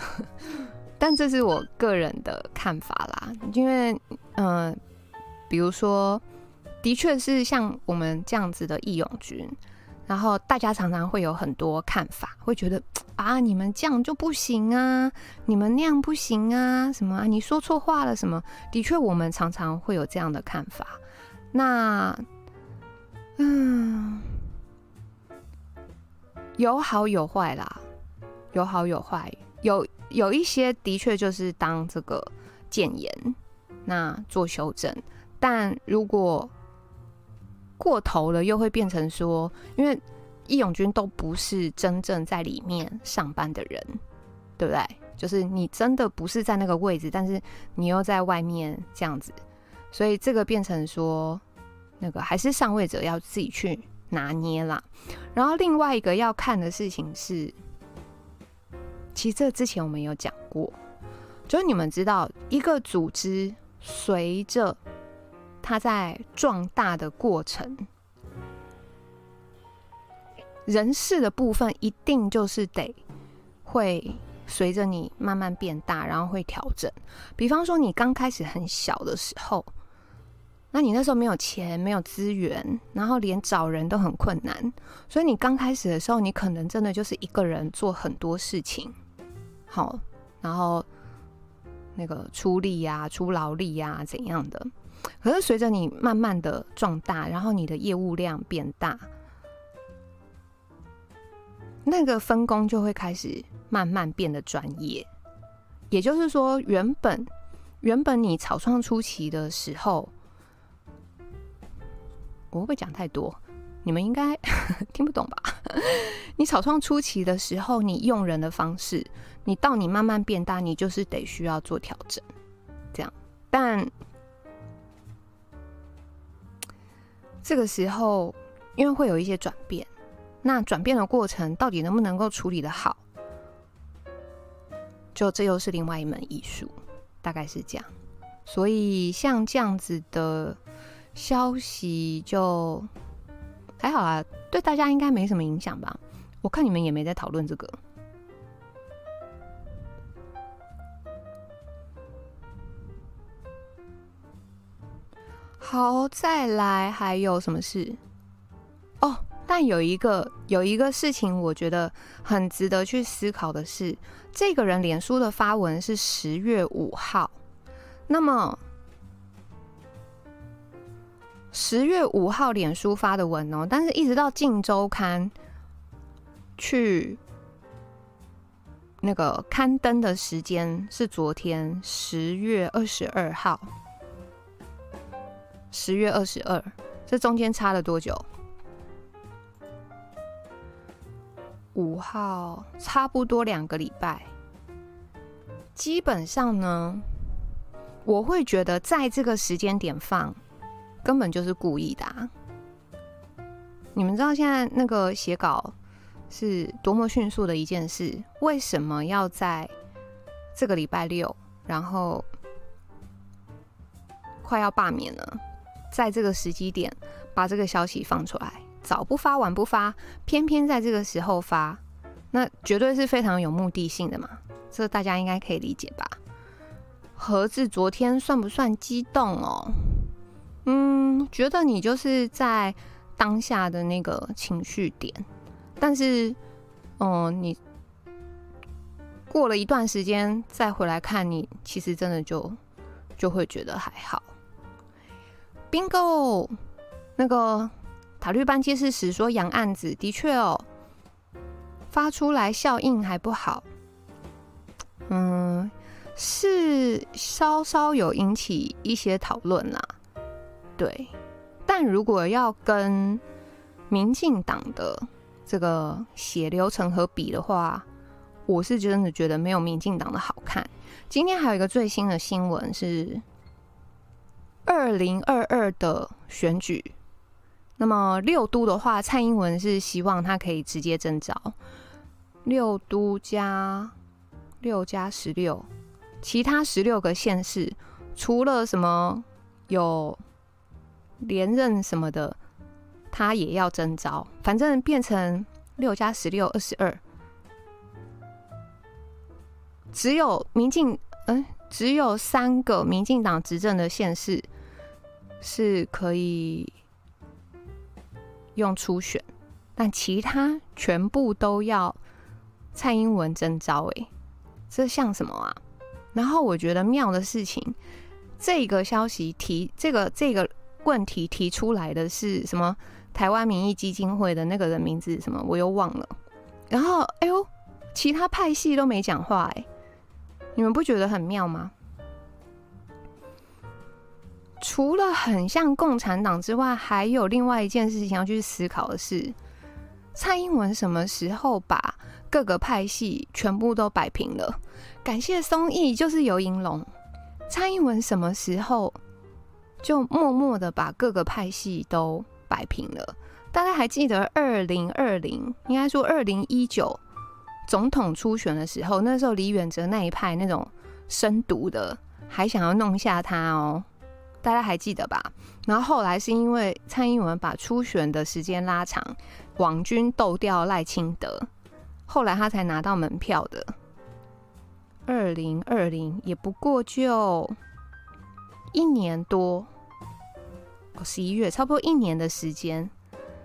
但这是我个人的看法啦，因为嗯、比如说。的确是像我们这样子的义勇军，然后大家常常会有很多看法，会觉得啊，你们这样就不行啊，你们那样不行啊，什么啊，你说错话了什么？的确，我们常常会有这样的看法。那，嗯，有好有坏啦，有好有坏，有有一些的确就是当这个谏言，那做修正，但如果过头了，又会变成说，因为义勇军都不是真正在里面上班的人，对不对？就是你真的不是在那个位置，但是你又在外面这样子，所以这个变成说，那个还是上位者要自己去拿捏啦。然后另外一个要看的事情是，其实这之前我们有讲过，就是你们知道一个组织随着它在壮大的过程。人事的部分一定就是得会随着你慢慢变大，然后会调整。比方说，你刚开始很小的时候，那你那时候没有钱、没有资源，然后连找人都很困难，所以你刚开始的时候，你可能真的就是一个人做很多事情，好，然后那个出力呀、出劳力呀怎样的。可是随着你慢慢的壮大，然后你的业务量变大。那个分工就会开始慢慢变得专业，也就是说，原本原本你草创初期的时候，我会不会讲太多？你们应该 听不懂吧？你草创初期的时候，你用人的方式，你到你慢慢变大，你就是得需要做调整，这样。但这个时候，因为会有一些转变。那转变的过程到底能不能够处理得好？就这又是另外一门艺术，大概是这样。所以像这样子的消息就还好啊，对大家应该没什么影响吧？我看你们也没在讨论这个。好，再来还有什么事？哦。但有一个有一个事情，我觉得很值得去思考的是，这个人脸书的发文是十月五号，那么十月五号脸书发的文哦，但是一直到《镜周刊》去那个刊登的时间是昨天十月二十二号，十月二十二，这中间差了多久？五号差不多两个礼拜，基本上呢，我会觉得在这个时间点放，根本就是故意的啊。你们知道现在那个写稿是多么迅速的一件事，为什么要在这个礼拜六，然后快要罢免了，在这个时机点把这个消息放出来？早不发，晚不发，偏偏在这个时候发，那绝对是非常有目的性的嘛，这大家应该可以理解吧？盒子昨天算不算激动哦？嗯，觉得你就是在当下的那个情绪点，但是，嗯，你过了一段时间再回来看你，其实真的就就会觉得还好。Bingo，那个。塔律班揭示时说，杨案子的确哦，发出来效应还不好，嗯，是稍稍有引起一些讨论啦，对。但如果要跟民进党的这个血流成河比的话，我是真的觉得没有民进党的好看。今天还有一个最新的新闻是，二零二二的选举。那么六都的话，蔡英文是希望他可以直接征召。六都加六加十六，其他十六个县市除了什么有连任什么的，他也要征召，反正变成六加十六二十二，只有民进嗯，只有三个民进党执政的县市是可以。用初选，但其他全部都要蔡英文征召，哎，这像什么啊？然后我觉得妙的事情，这个消息提这个这个问题提出来的是什么？台湾民意基金会的那个人名字什么？我又忘了。然后，哎呦，其他派系都没讲话，哎，你们不觉得很妙吗？除了很像共产党之外，还有另外一件事情要去思考的是，蔡英文什么时候把各个派系全部都摆平了？感谢松义，就是游盈龙。蔡英文什么时候就默默的把各个派系都摆平了？大家还记得二零二零，应该说二零一九总统初选的时候，那时候李远哲那一派那种深毒的，还想要弄下他哦。大家还记得吧？然后后来是因为蔡英文把初选的时间拉长，网军斗掉赖清德，后来他才拿到门票的。二零二零也不过就一年多，哦，十一月差不多一年的时间，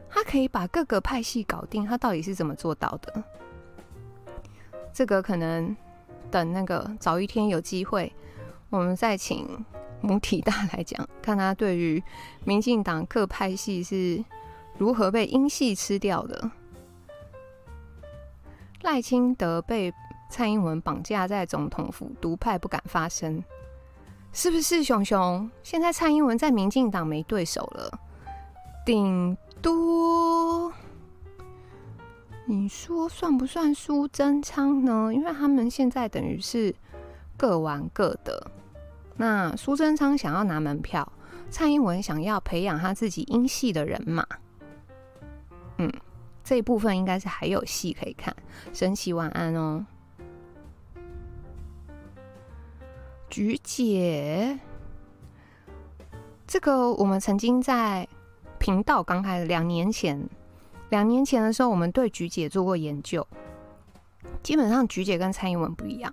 他可以把各个派系搞定，他到底是怎么做到的？这个可能等那个早一天有机会，我们再请。母体大来讲，看他对于民进党各派系是如何被英系吃掉的。赖清德被蔡英文绑架在总统府，独派不敢发声，是不是？熊熊，现在蔡英文在民进党没对手了，顶多你说算不算苏贞昌呢？因为他们现在等于是各玩各的。那苏贞昌想要拿门票，蔡英文想要培养他自己英系的人马，嗯，这一部分应该是还有戏可以看。神奇晚安哦，菊姐，这个我们曾经在频道刚开始两年前，两年前的时候，我们对菊姐做过研究。基本上，菊姐跟蔡英文不一样，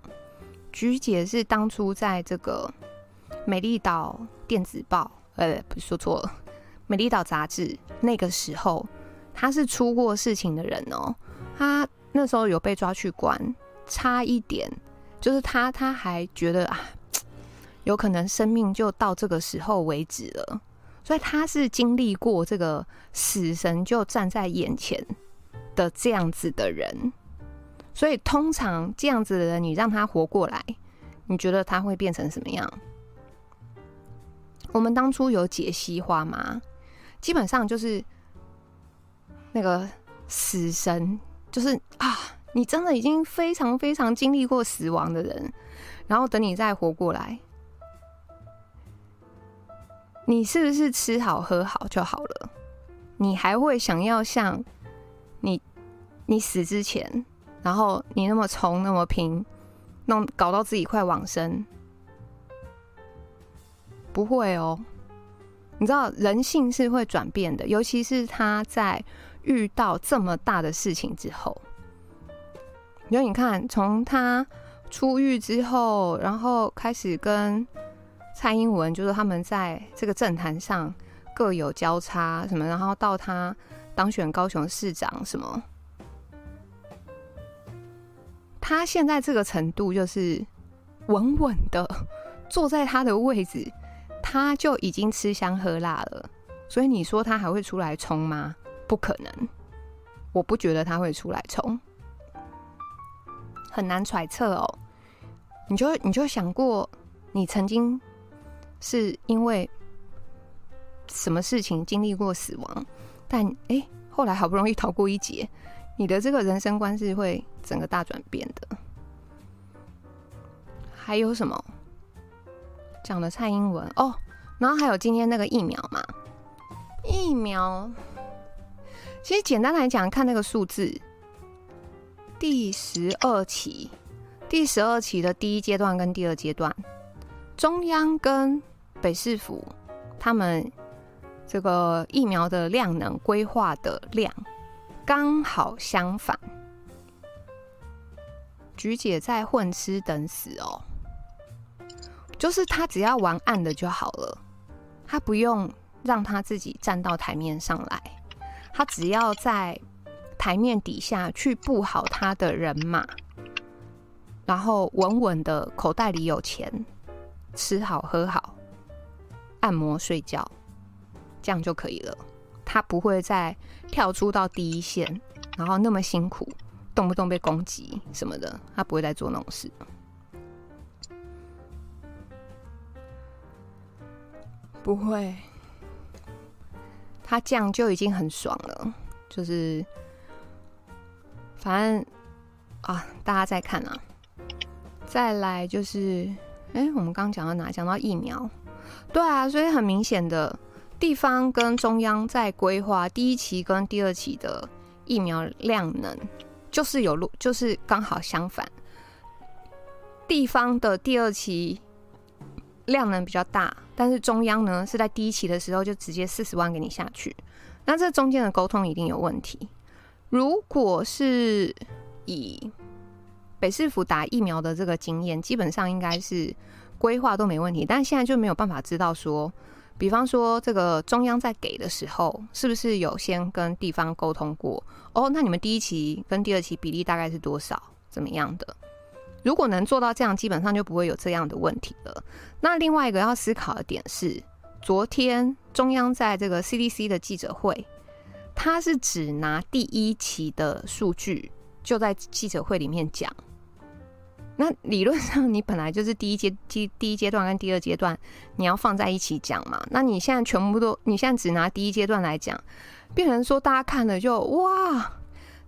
菊姐是当初在这个。美丽岛电子报，呃，不是说错了，美丽岛杂志。那个时候，他是出过事情的人哦。他那时候有被抓去关，差一点，就是他他还觉得啊，有可能生命就到这个时候为止了。所以他是经历过这个死神就站在眼前的这样子的人。所以通常这样子的人，你让他活过来，你觉得他会变成什么样？我们当初有解析化吗？基本上就是那个死神，就是啊，你真的已经非常非常经历过死亡的人，然后等你再活过来，你是不是吃好喝好就好了？你还会想要像你你死之前，然后你那么冲那么拼，弄搞到自己快往生？不会哦，你知道人性是会转变的，尤其是他在遇到这么大的事情之后。因为你看，从他出狱之后，然后开始跟蔡英文，就是他们在这个政坛上各有交叉什么，然后到他当选高雄市长什么，他现在这个程度就是稳稳的坐在他的位置。他就已经吃香喝辣了，所以你说他还会出来冲吗？不可能，我不觉得他会出来冲，很难揣测哦。你就你就想过，你曾经是因为什么事情经历过死亡，但哎，后来好不容易逃过一劫，你的这个人生观是会整个大转变的。还有什么？讲的蔡英文哦，然后还有今天那个疫苗嘛，疫苗其实简单来讲，看那个数字，第十二期，第十二期的第一阶段跟第二阶段，中央跟北市府他们这个疫苗的量能规划的量刚好相反，菊姐在混吃等死哦。就是他只要玩暗的就好了，他不用让他自己站到台面上来，他只要在台面底下去布好他的人马，然后稳稳的口袋里有钱，吃好喝好，按摩睡觉，这样就可以了。他不会再跳出到第一线，然后那么辛苦，动不动被攻击什么的，他不会再做那种事。不会，他这样就已经很爽了。就是反正啊，大家再看啊。再来就是，哎、欸，我们刚讲到哪？讲到疫苗。对啊，所以很明显的，地方跟中央在规划第一期跟第二期的疫苗量能，就是有路，就是刚好相反。地方的第二期量能比较大，但是中央呢是在第一期的时候就直接四十万给你下去，那这中间的沟通一定有问题。如果是以北市府打疫苗的这个经验，基本上应该是。规划都没问题，但现在就没有办法知道说，比方说这个中央在给的时候，是不是有先跟地方沟通过？哦，那你们第一期跟第二期比例大概是多少？怎么样的？如果能做到这样，基本上就不会有这样的问题了。那另外一个要思考的点是，昨天中央在这个 CDC 的记者会，他是只拿第一期的数据，就在记者会里面讲。那理论上，你本来就是第一阶第第一阶段跟第二阶段，你要放在一起讲嘛。那你现在全部都，你现在只拿第一阶段来讲，变成说大家看了就哇，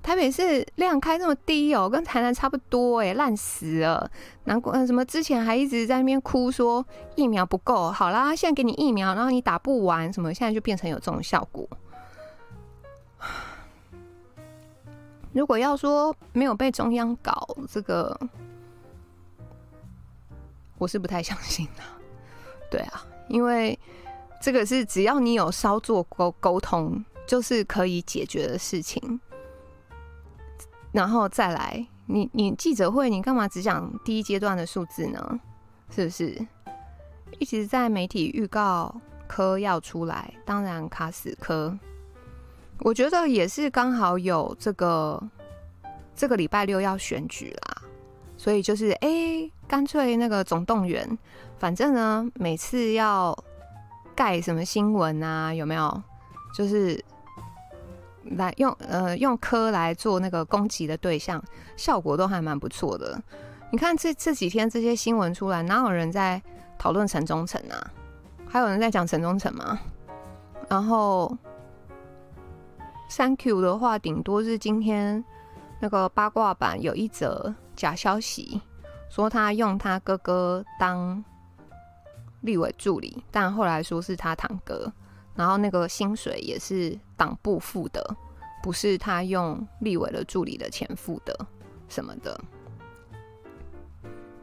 台北市量开这么低哦，跟台南差不多哎，烂死了。难怪什么之前还一直在那边哭说疫苗不够，好啦，现在给你疫苗，然后你打不完什么，现在就变成有这种效果。如果要说没有被中央搞这个。我是不太相信的，对啊，因为这个是只要你有稍作沟沟通，就是可以解决的事情。然后再来，你你记者会，你干嘛只讲第一阶段的数字呢？是不是？一直在媒体预告科要出来，当然卡死科。我觉得也是刚好有这个这个礼拜六要选举啦。所以就是，哎、干脆那个总动员，反正呢，每次要盖什么新闻啊，有没有？就是来用呃用科来做那个攻击的对象，效果都还蛮不错的。你看这这几天这些新闻出来，哪有人在讨论陈忠诚啊？还有人在讲陈忠诚吗？然后，Thank you 的话，顶多是今天那个八卦版有一则。假消息说他用他哥哥当立委助理，但后来说是他堂哥，然后那个薪水也是党部付的，不是他用立委的助理的钱付的什么的。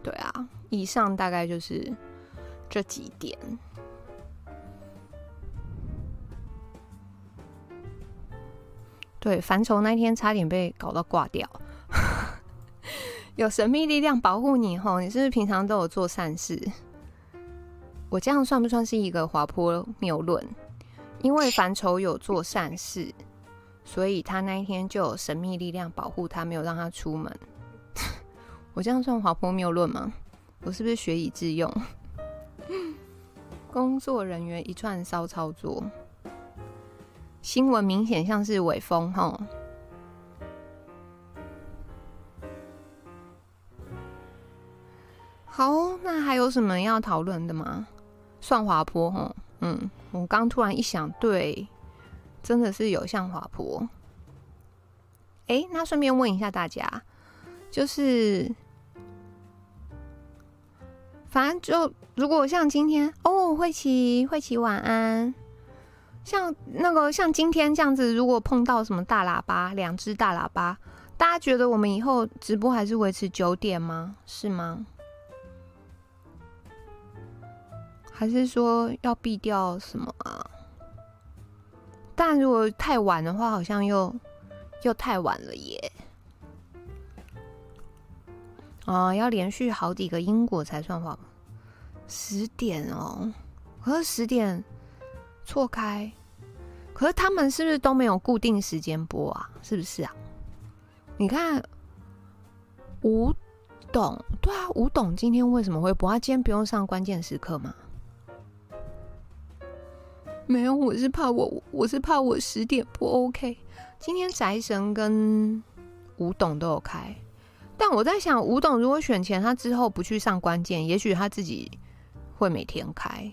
对啊，以上大概就是这几点。对，凡愁那天差点被搞到挂掉。有神秘力量保护你吼，你是不是平常都有做善事？我这样算不算是一个滑坡谬论？因为凡愁有做善事，所以他那一天就有神秘力量保护他，没有让他出门。我这样算滑坡谬论吗？我是不是学以致用？工作人员一串骚操作，新闻明显像是伪风吼。好，那还有什么要讨论的吗？算滑坡齁，嗯，我刚突然一想，对，真的是有像滑坡。哎、那顺便问一下大家，就是，反正就如果像今天哦，慧琪，慧琪晚安。像那个像今天这样子，如果碰到什么大喇叭，两只大喇叭，大家觉得我们以后直播还是维持九点吗？是吗？还是说要避掉什么啊？但如果太晚的话，好像又又太晚了耶。啊，要连续好几个因果才算话。十点哦，可是十点错开，可是他们是不是都没有固定时间播啊？是不是啊？你看吴董，对啊，吴董今天为什么会播？他今天不用上关键时刻吗？没有，我是怕我，我是怕我十点不 OK。今天宅神跟吴董都有开，但我在想，吴董如果选前，他之后不去上关键，也许他自己会每天开。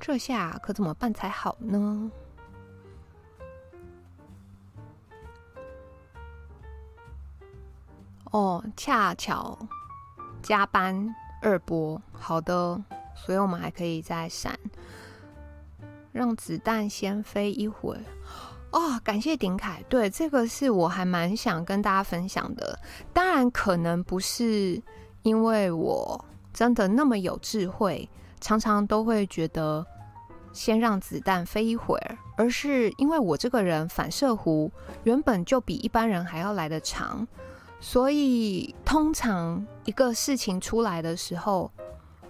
这下可怎么办才好呢？哦，恰巧加班二波，好的，所以我们还可以再闪，让子弹先飞一会。哦，感谢鼎凯，对，这个是我还蛮想跟大家分享的。当然，可能不是因为我真的那么有智慧，常常都会觉得先让子弹飞一会儿，而是因为我这个人反射弧原本就比一般人还要来得长，所以通常一个事情出来的时候，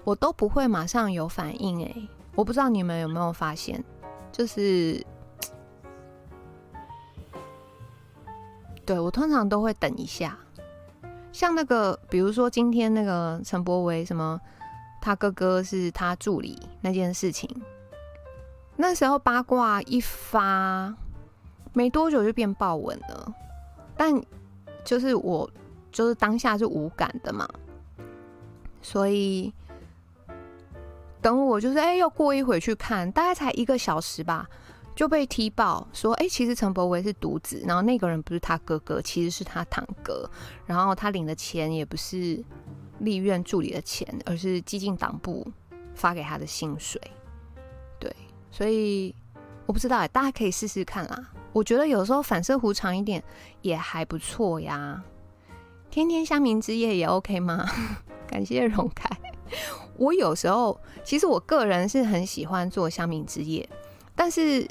我都不会马上有反应。诶，我不知道你们有没有发现，就是。对，我通常都会等一下，像那个，比如说今天那个陈柏惟什么，他哥哥是他助理那件事情，那时候八卦一发，没多久就变爆文了，但就是我就是当下是无感的嘛，所以等我就是哎，又过一会去看，大概才一个小时吧。就被踢爆说，哎、其实陈柏维是独子，然后那个人不是他哥哥，其实是他堂哥，然后他领的钱也不是立院助理的钱，而是基进党部发给他的薪水。对，所以我不知道，大家可以试试看啦。我觉得有时候反射弧长一点也还不错呀。天天香茗之夜也 OK 吗？感谢荣凯。我有时候其实我个人是很喜欢做香茗之夜，但是。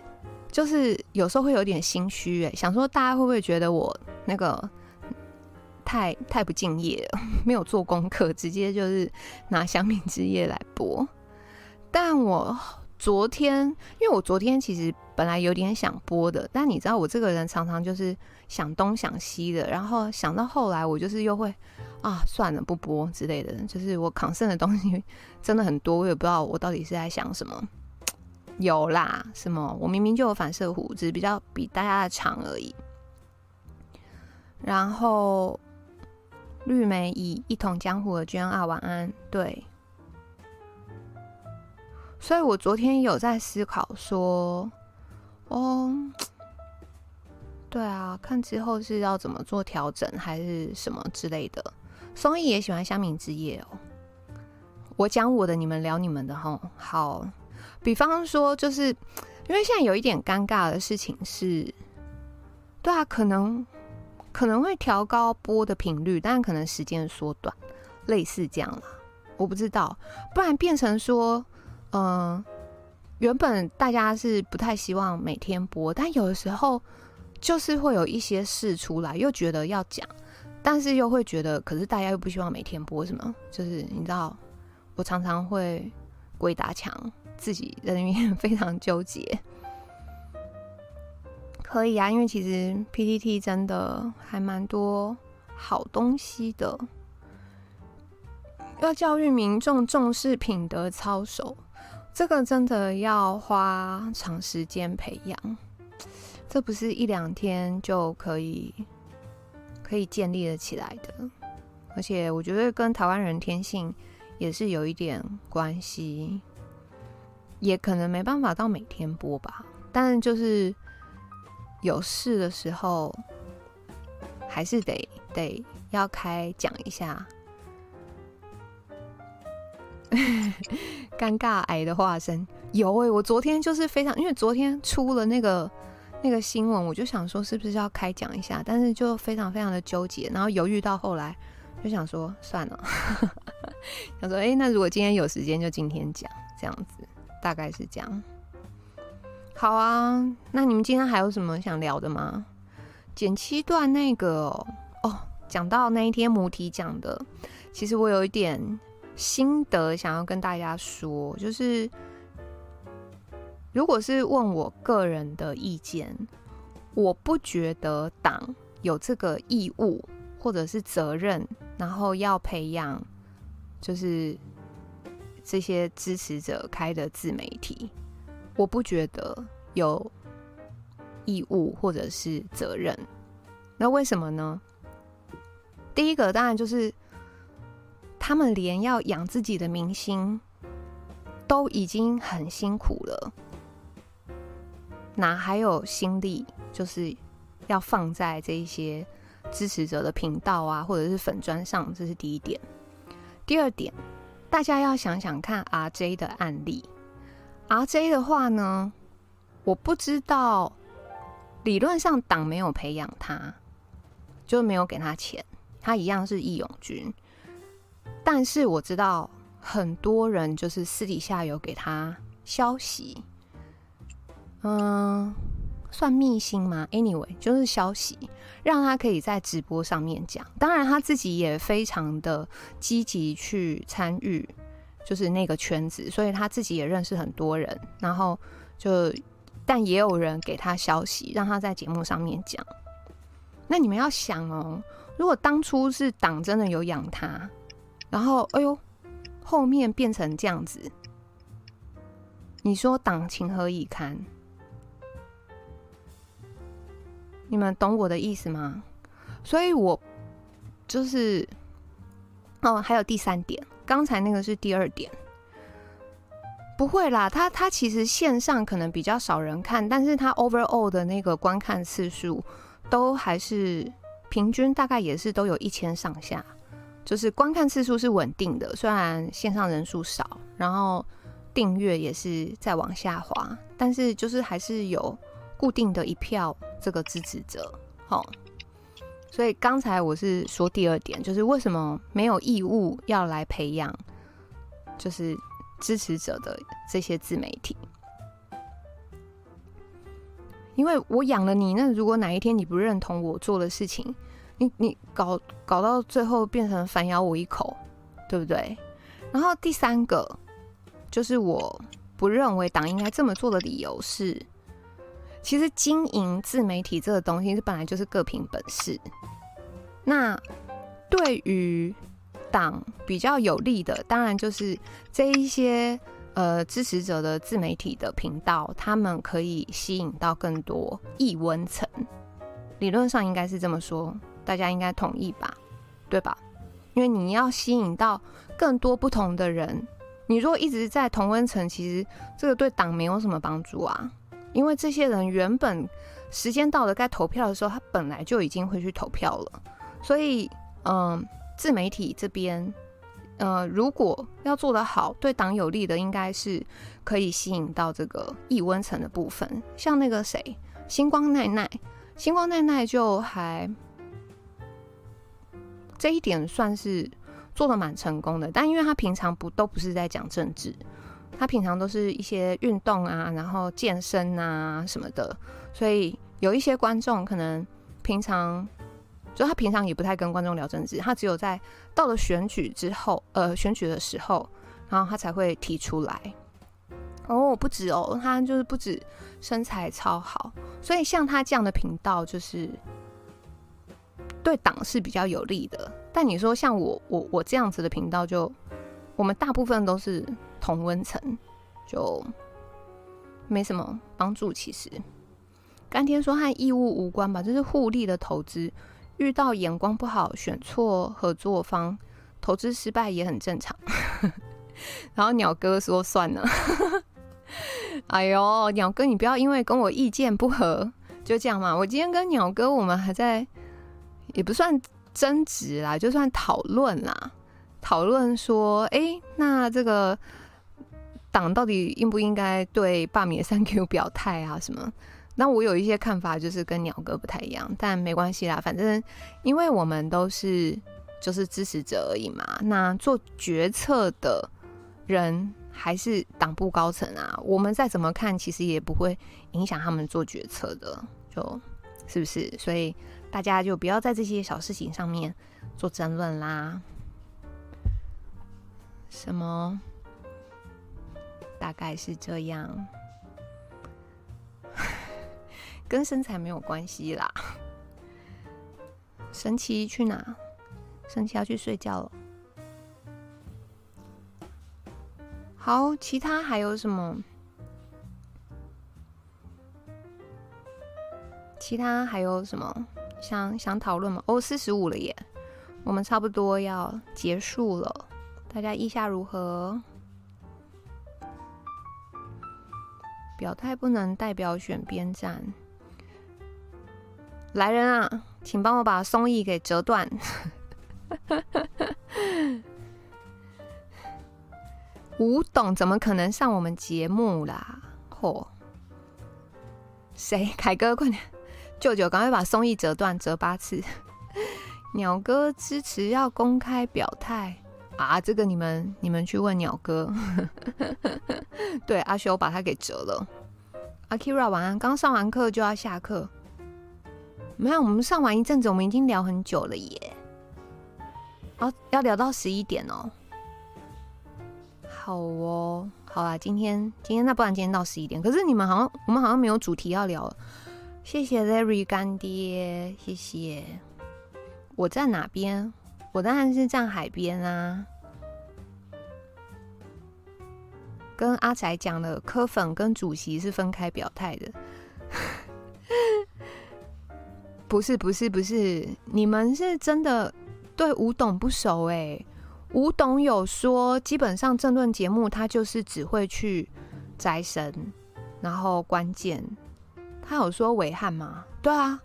就是有时候会有点心虚哎，想说大家会不会觉得我那个太太不敬业了，没有做功课，直接就是拿乡民之夜来播。但我昨天，因为我昨天其实本来有点想播的，但你知道我这个人常常就是想东想西的，然后想到后来我就是又会啊算了不播之类的，就是我扛剩的东西真的很多，我也不知道我到底是在想什么。有啦，什么？我明明就有反射弧，只是比较比大家的长而已。然后绿梅以一统江湖的娟啊，晚安。对，所以我昨天有在思考说，哦，对啊，看之后是要怎么做调整，还是什么之类的。松义也喜欢乡民之夜哦。我讲我的，你们聊你们的哈，好。比方说，就是因为现在有一点尴尬的事情是，对啊，可能可能会调高播的频率，但可能时间缩短，类似这样啦，我不知道，不然变成说，嗯、原本大家是不太希望每天播，但有的时候就是会有一些事出来，又觉得要讲，但是又会觉得，可是大家又不希望每天播什么，就是你知道，我常常会鬼打墙。自己在那边 非常纠结，可以啊，因为其实 PTT 真的还蛮多好东西的。要教育民众重视品德操守，这个真的要花长时间培养，这不是一两天就可以可以建立的起来的。而且我觉得跟台湾人天性也是有一点关系。也可能没办法到每天播吧，但就是有事的时候，还是得得要开讲一下。尴尬癌的化身有诶、我昨天就是非常，因为昨天出了那个那个新闻，我就想说是不是要开讲一下，但是就非常非常的纠结，然后犹豫到后来就想说算了，想说哎、欸，那如果今天有时间就今天讲这样子。大概是这样。好啊，那你们今天还有什么想聊的吗？剪七段那个哦，讲到那一天母体讲的，其实我有一点心得想要跟大家说，就是如果是问我个人的意见，我不觉得党有这个义务或者是责任，然后要培养，就是。这些支持者开的自媒体，我不觉得有义务或者是责任。那为什么呢？第一个当然就是他们连要养自己的明星都已经很辛苦了，哪还有心力就是要放在这一些支持者的频道啊，或者是粉砖上，这是第一点。第二点，大家要想想看 RJ 的案例。RJ 的话呢，我不知道，理论上党没有培养他，就没有给他钱，他一样是义勇军。但是我知道很多人就是私底下有给他消息，嗯。算密信吗？Anyway，就是消息，让他可以在直播上面讲。当然，他自己也非常的积极去参与，就是那个圈子，所以他自己也认识很多人。然后就，但也有人给他消息，让他在节目上面讲。那你们要想哦，如果当初是党真的有养他，然后哎呦，后面变成这样子，你说党情何以堪？你们懂我的意思吗？所以我就是哦，还有第三点，刚才那个是第二点，不会啦，他他其实线上可能比较少人看，但是他 overall 的那个观看次数都还是平均大概也是都有一千上下，就是观看次数是稳定的，虽然线上人数少，然后订阅也是在往下滑，但是就是还是有。固定的一票这个支持者，好，所以刚才我是说第二点，就是为什么没有义务要来培养，就是支持者的这些自媒体，因为我养了你，那如果哪一天你不认同我做的事情，你你搞搞到最后变成反咬我一口，对不对？然后第三个就是我不认为党应该这么做的理由是。其实经营自媒体这个东西，是本来就是各凭本事。那对于党比较有利的，当然就是这一些呃支持者的自媒体的频道，他们可以吸引到更多异温层。理论上应该是这么说，大家应该同意吧？对吧？因为你要吸引到更多不同的人，你如果一直在同温层，其实这个对党没有什么帮助啊。因为这些人原本时间到了该投票的时候，他本来就已经会去投票了，所以，嗯，自媒体这边，呃，如果要做得好，对党有利的，应该是可以吸引到这个易温层的部分，像那个谁，星光奈奈，星光奈奈就还这一点算是做的蛮成功的，但因为他平常不都不是在讲政治。他平常都是一些运动啊，然后健身啊什么的，所以有一些观众可能平常就他平常也不太跟观众聊政治，他只有在到了选举之后，呃，选举的时候，然后他才会提出来。哦，不止哦，他就是不止身材超好，所以像他这样的频道就是对党是比较有利的。但你说像我我我这样子的频道就，我们大部分都是。同温层就没什么帮助。其实，甘天说和义务无关吧，这是互利的投资。遇到眼光不好、选错合作方，投资失败也很正常。然后鸟哥说：“算了。”哎呦，鸟哥，你不要因为跟我意见不合就这样嘛。我今天跟鸟哥，我们还在也不算争执啦，就算讨论啦，讨论说，哎、那这个。党到底应不应该对罢免三 Q 表态啊？什么？那我有一些看法，就是跟鸟哥不太一样，但没关系啦，反正因为我们都是就是支持者而已嘛。那做决策的人还是党部高层啊，我们再怎么看，其实也不会影响他们做决策的，就是不是？所以大家就不要在这些小事情上面做争论啦。什么？大概是这样，跟身材没有关系啦。神奇去哪？神奇要去睡觉了。好，其他还有什么？其他还有什么想想讨论吗？哦，四十五了耶，我们差不多要结束了，大家意下如何？表态不能代表选边站。来人啊！请帮我把松义给折断。吴董怎么可能上我们节目啦？嚯！谁？凯哥，快点！舅舅，赶快把松义折断，折八次。鸟哥支持要公开表态啊！这个你们你们去问鸟哥。对，阿修把他给折了。阿 Kira 晚安，刚上完课就要下课。没有，我们上完一阵子，我们已经聊很久了耶。要要聊到十一点哦。好哦，好啦，今天今天那不然今天到十一点。可是你们好像我们好像没有主题要聊。谢谢 Larry 干爹，谢谢。我在哪边？我当然是站海边啊。跟阿仔讲了，柯粉跟主席是分开表态的。不是不是不是，你们是真的对吴董不熟哎、吴董有说，基本上政论节目他就是只会去宅神，然后关键他有说伟汉吗？对啊，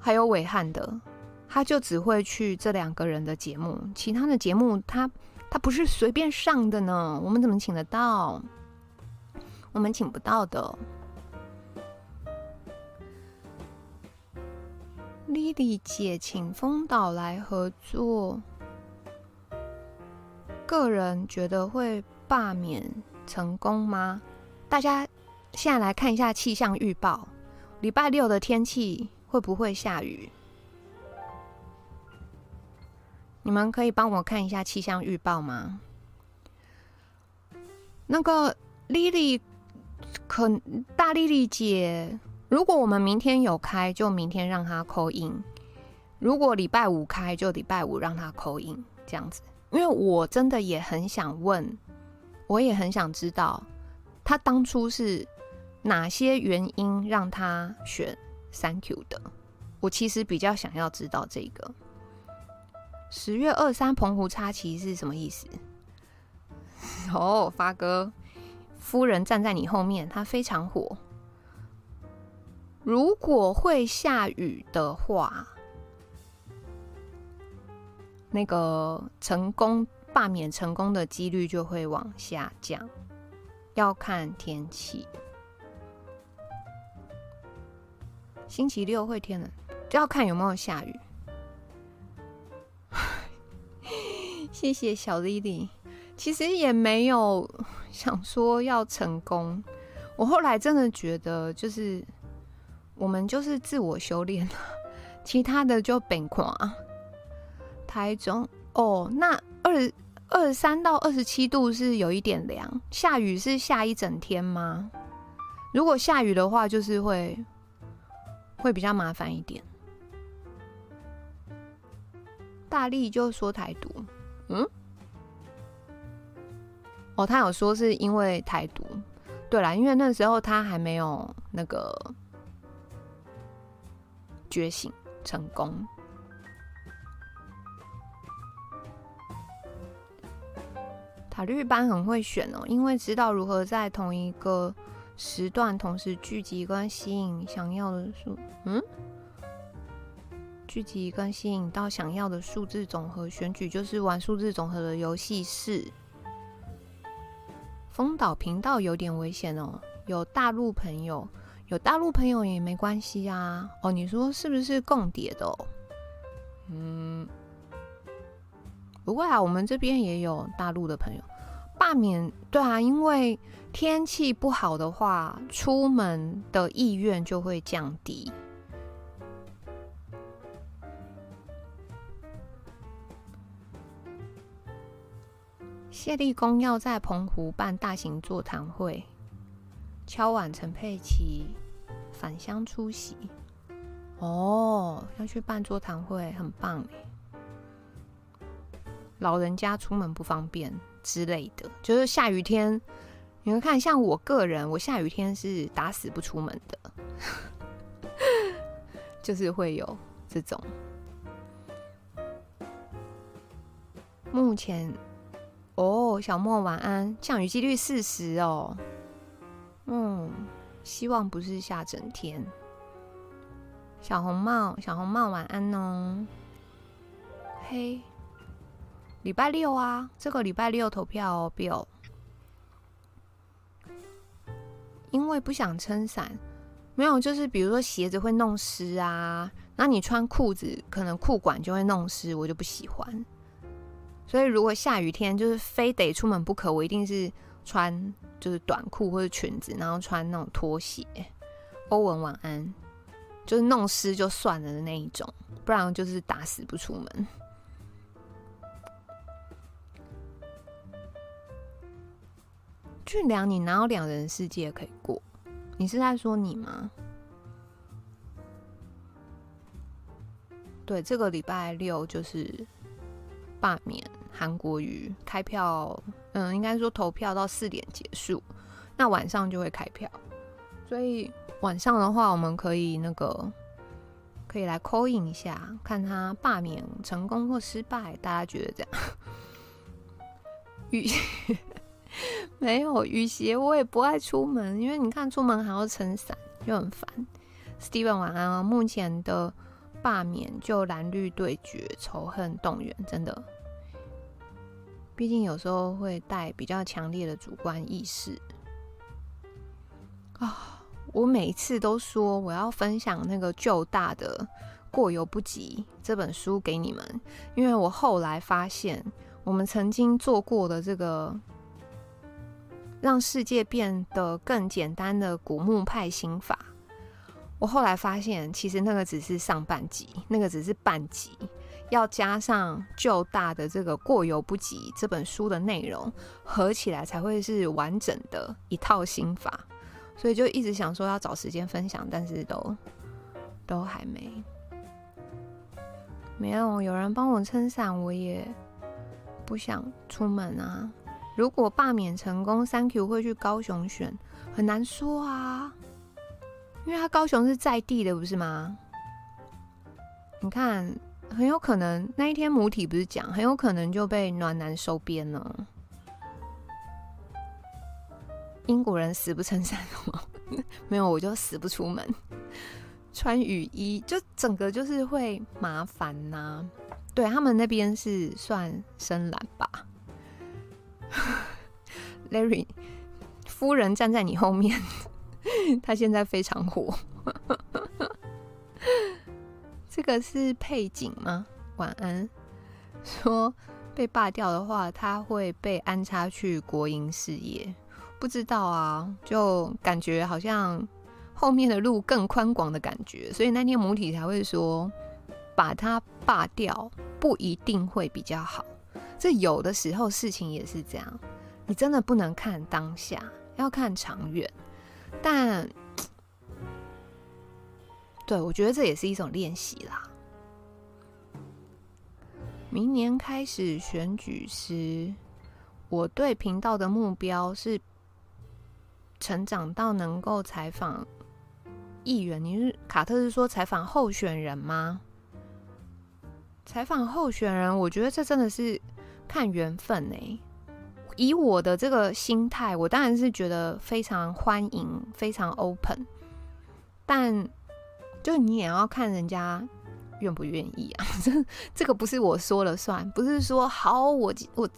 还有伟汉的，他就只会去这两个人的节目，其他的节目他他不是随便上的呢。我们怎么请得到？我们请不到的。莉莉姐请丰岛来合作。个人觉得会罢免成功吗？大家现在来看一下气象预报，礼拜六的天气会不会下雨？你们可以帮我看一下气象预报吗？那个莉莉，可大莉莉姐，如果我们明天有开，就明天让她 call in；如果礼拜五开，就礼拜五让她 call in，这样子。因为我真的也很想问，我也很想知道，他当初是哪些原因让他选 Thank you 的？我其实比较想要知道这个。十月二三澎湖插旗是什么意思？哦，发哥，夫人站在你后面，他非常火。如果会下雨的话。那个成功罢免成功的几率就会往下降，要看天气。星期六会天冷，就要看有没有下雨。谢谢小莉莉，其实也没有 想说要成功。我后来真的觉得，就是我们就是自我修炼，其他的就变垮。台中哦，那二二十三到二十七度是有一点凉，下雨是下一整天吗？如果下雨的话，就是会会比较麻烦一点。大力就说台独，哦，他有说是因为台独，对啦，因为那时候他还没有那个觉醒成功。塔绿班很会选哦，因为知道如何在同一个时段同时聚集跟吸引想要的数，嗯，聚集跟吸引到想要的数字总和。选举就是玩数字总和的游戏。是，丰岛频道有点危险哦，有大陆朋友，有大陆朋友也没关系啊。哦，你说是不是共谍的哦？嗯。不会啊，我们这边也有大陆的朋友。罢免，对啊，因为天气不好的话，出门的意愿就会降低。谢立功要在澎湖办大型座谈会，敲碗陈佩琪返乡出席。哦，要去办座谈会，很棒耶。老人家出门不方便之类的，就是下雨天，你们看，像我个人，我下雨天是打死不出门的，就是会有这种。目前，哦，小莫晚安，降雨几率四十哦，嗯，希望不是下整天。小红帽，小红帽，晚安哦。嘿，礼拜六啊，这个礼拜六投票哦，Bill。因为不想撑伞，没有，就是比如说鞋子会弄湿啊，那你穿裤子可能裤管就会弄湿，我就不喜欢。所以如果下雨天就是非得出门不可，我一定是穿就是短裤或者裙子，然后穿那种拖鞋。欧文晚安，就是弄湿就算了的那一种，不然就是打死不出门。俊良，你哪有两人世界可以过？你是在说你吗？对，这个礼拜六就是罢免韩国瑜，开票，嗯，应该说投票到四点结束，那晚上就会开票，所以晚上的话，我们可以那个可以来 call in 一下，看他罢免成功或失败，大家觉得这样？雨。没有雨鞋，我也不爱出门，因为你看出门还要撑伞，就很烦。Steven 晚安啊！目前的罢免就蓝绿对决，仇恨动员，真的。毕竟有时候会带比较强烈的主观意识啊。我每一次都说我要分享那个旧大的《过犹不及》这本书给你们，因为我后来发现我们曾经做过的这个。让世界变得更简单的古墓派心法，我后来发现，其实那个只是上半集，那个只是半集，要加上旧大的这个过犹不及这本书的内容合起来，才会是完整的一套心法。所以就一直想说要找时间分享，但是都都还没，没有有人帮我撑伞，我也不想出门啊。如果罢免成功，Thank you 会去高雄选，很难说啊，因为他高雄是在地的，不是吗？你看，很有可能那一天母体不是讲，很有可能就被暖男收编了。英国人死不撑伞吗？没有，我就死不出门，穿雨衣就整个就是会麻烦呐、对，他们那边是算深蓝吧。Larry 夫人站在你后面，他现在非常火。这个是配景吗？晚安。说被罢掉的话，他会被安插去国营事业。不知道啊，就感觉好像后面的路更宽广的感觉，所以那天母体才会说把他罢掉不一定会比较好。这有的时候事情也是这样，你真的不能看当下，要看长远。但，对，我觉得这也是一种练习啦。明年开始选举时，我对频道的目标是成长到能够采访议员。你是卡特是说采访候选人吗？采访候选人，我觉得这真的是。看缘分呢、以我的这个心态，我当然是觉得非常欢迎，非常 open。但就你也要看人家愿不愿意啊，这这个不是我说了算，不是说好我我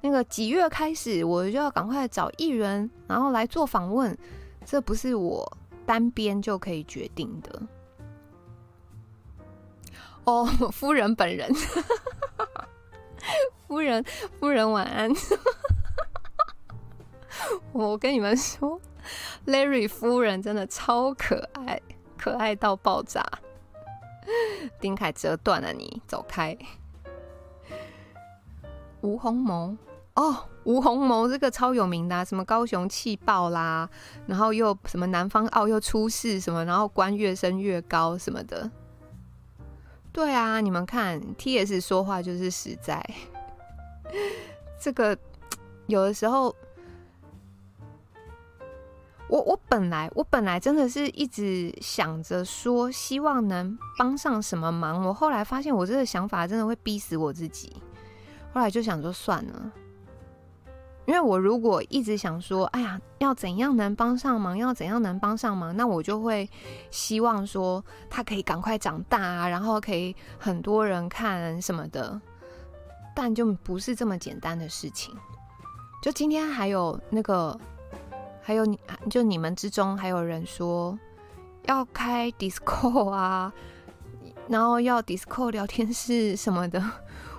那个几月开始我就要赶快找艺人，然后来做访问，这不是我单边就可以决定的。哦，夫人本人。夫人，夫人晚安。我跟你们说，Larry 夫人真的超可爱，可爱到爆炸。丁凯折断了你，走开。吴鸿谋哦，吴鸿谋这个超有名的，啊，什么高雄气爆啦，然后又什么南方澳又出事什么，然后官越升越高什么的。对啊，你们看 TS 说话就是实在。这个有的时候，我我本来我本来真的是一直想着说，希望能帮上什么忙。我后来发现，我这个想法真的会逼死我自己。后来就想说，算了，因为我如果一直想说，哎呀，要怎样能帮上忙，要怎样能帮上忙，那我就会希望说他可以赶快长大啊，然后可以很多人看什么的，但就不是这么简单的事情。就今天还有那个，还有你就你们之中还有人说要开 Discord 啊，然后要 Discord 聊天室什么的。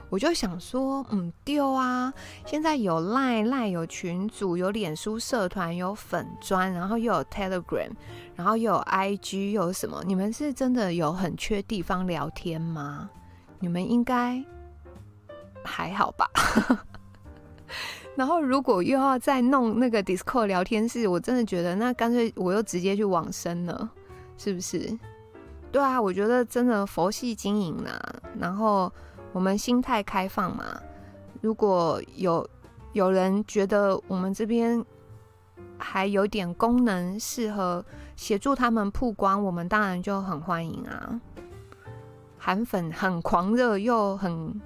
我就想说，嗯，丢啊！现在有 Line，Line 有群组，有脸书社团，有粉专，然后又有 Telegram，然后又有 IG，又有什么？你们是真的有很缺地方聊天吗？你们应该还好吧？然后如果又要再弄那个 Discord 聊天室，我真的觉得那干脆我又直接去往生了，是不是？对啊，我觉得真的佛系经营啊，然后。我们心态开放嘛，如果有有人觉得我们这边还有点功能适合协助他们曝光，我们当然就很欢迎啊。韩粉很狂热又很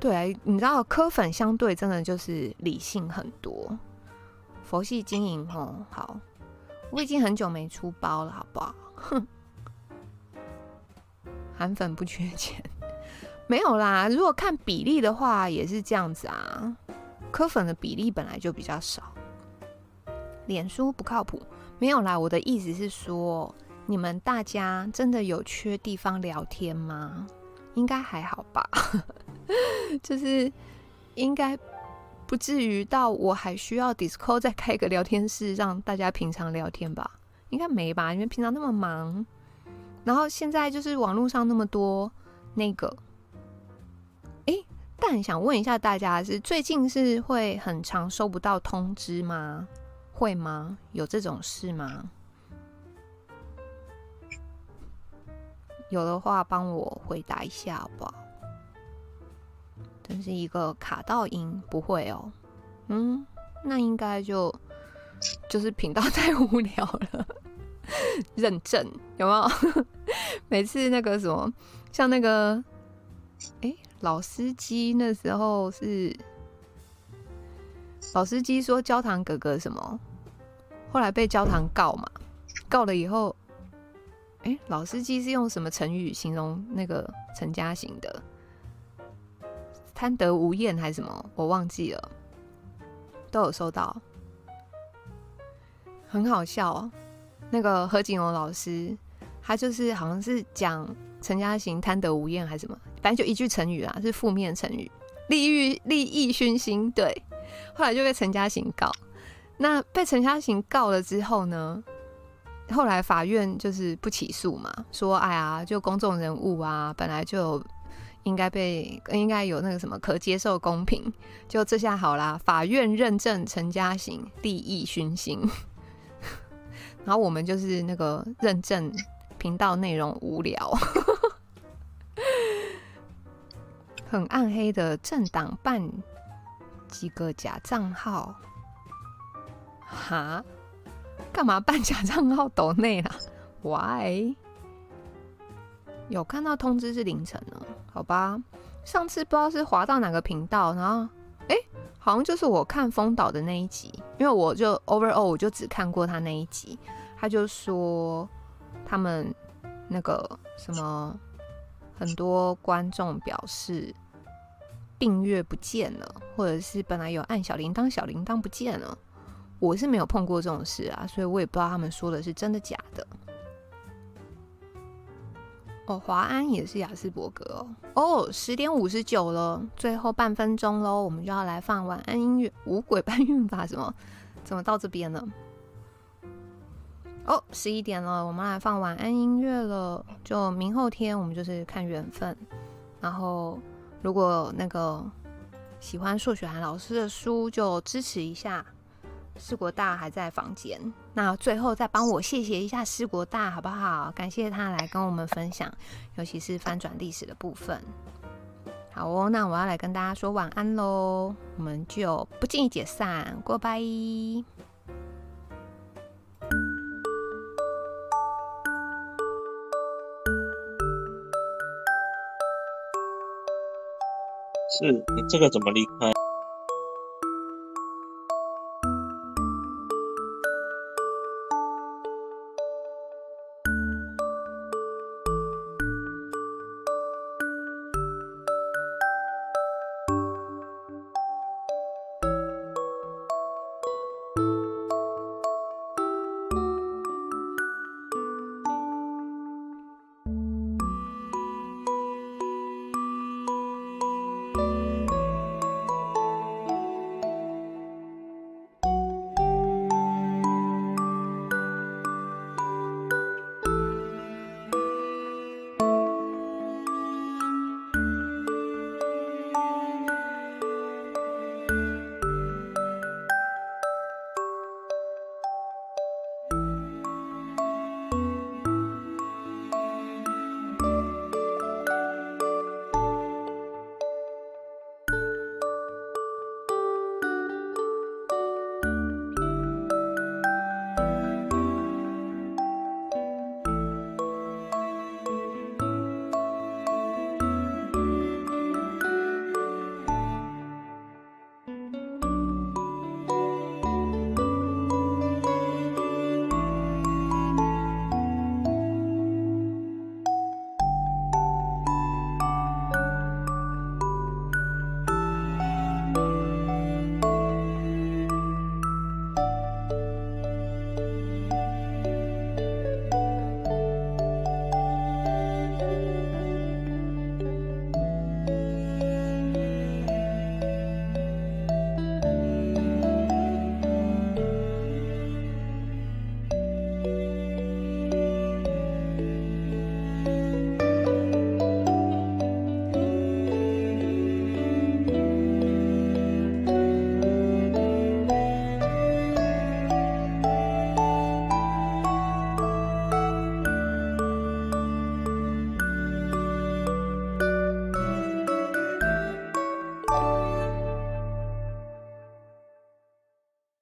对，你知道科粉相对真的就是理性很多，佛系经营哦。好，我已经很久没出包了，好不好？哼，韩粉不缺钱。没有啦，如果看比例的话，也是这样子啊。科粉的比例本来就比较少，脸书不靠谱。没有啦，我的意思是说，你们大家真的有缺地方聊天吗？应该还好吧，就是应该不至于到我还需要 Discord 再开个聊天室让大家平常聊天吧？应该没吧？因为平常那么忙，然后现在就是网络上那么多那个。但想问一下大家是，最近是会很常收不到通知吗？会吗？有这种事吗？有的话，帮我回答一下好不好？真是一个卡到音，不会哦。嗯，那应该就就是频道 太无聊了。认证有没有？每次那个什么，像那个，哎。老司机那时候是老司机说焦糖哥哥什么，后来被焦糖告嘛，告了以后，哎、老司机是用什么成语形容那个陈嘉行的？贪得无厌还是什么？我忘记了，都有收到，很好笑哦。那个何景荣老师，他就是好像是讲陈嘉行贪得无厌还是什么？反正就一句成语啊，是负面成语，利欲利益熏心。对，后来就被陈嘉行告。那被陈嘉行告了之后呢？后来法院就是不起诉嘛，说哎呀，就公众人物啊，本来就应该被应该有那个什么可接受公平。就这下好啦，法院认证陈嘉行利益熏心，然后我们就是那个认证频道内容无聊。很暗黑的政党办几个假账号，哈？干嘛办假账号抖内啦？Why？有看到通知是凌晨呢？好吧，上次不知道是滑到哪个频道，然后哎、好像就是我看风岛的那一集，因为我就 overall 我就只看过他那一集，他就说他们那个什么。很多观众表示订阅不见了，或者是本来有按小铃铛，小铃铛不见了。我是没有碰过这种事啊，所以我也不知道他们说的是真的假的。哦，华安也是雅斯伯格哦。哦，十点五十九了，最后半分钟喽，我们就要来放晚安音乐。五鬼搬运法什么？怎么到这边了？哦，十一点了，我们来放晚安音乐了。就明后天，我们就是看缘分。然后，如果那个喜欢硕雪涵老师的书，就支持一下。师国大还在房间，那最后再帮我谢谢一下师国大，好不好？感谢他来跟我们分享，尤其是翻转历史的部分。好哦，那我要来跟大家说晚安喽。我们就不建议解散，过拜。是你这个怎么离开？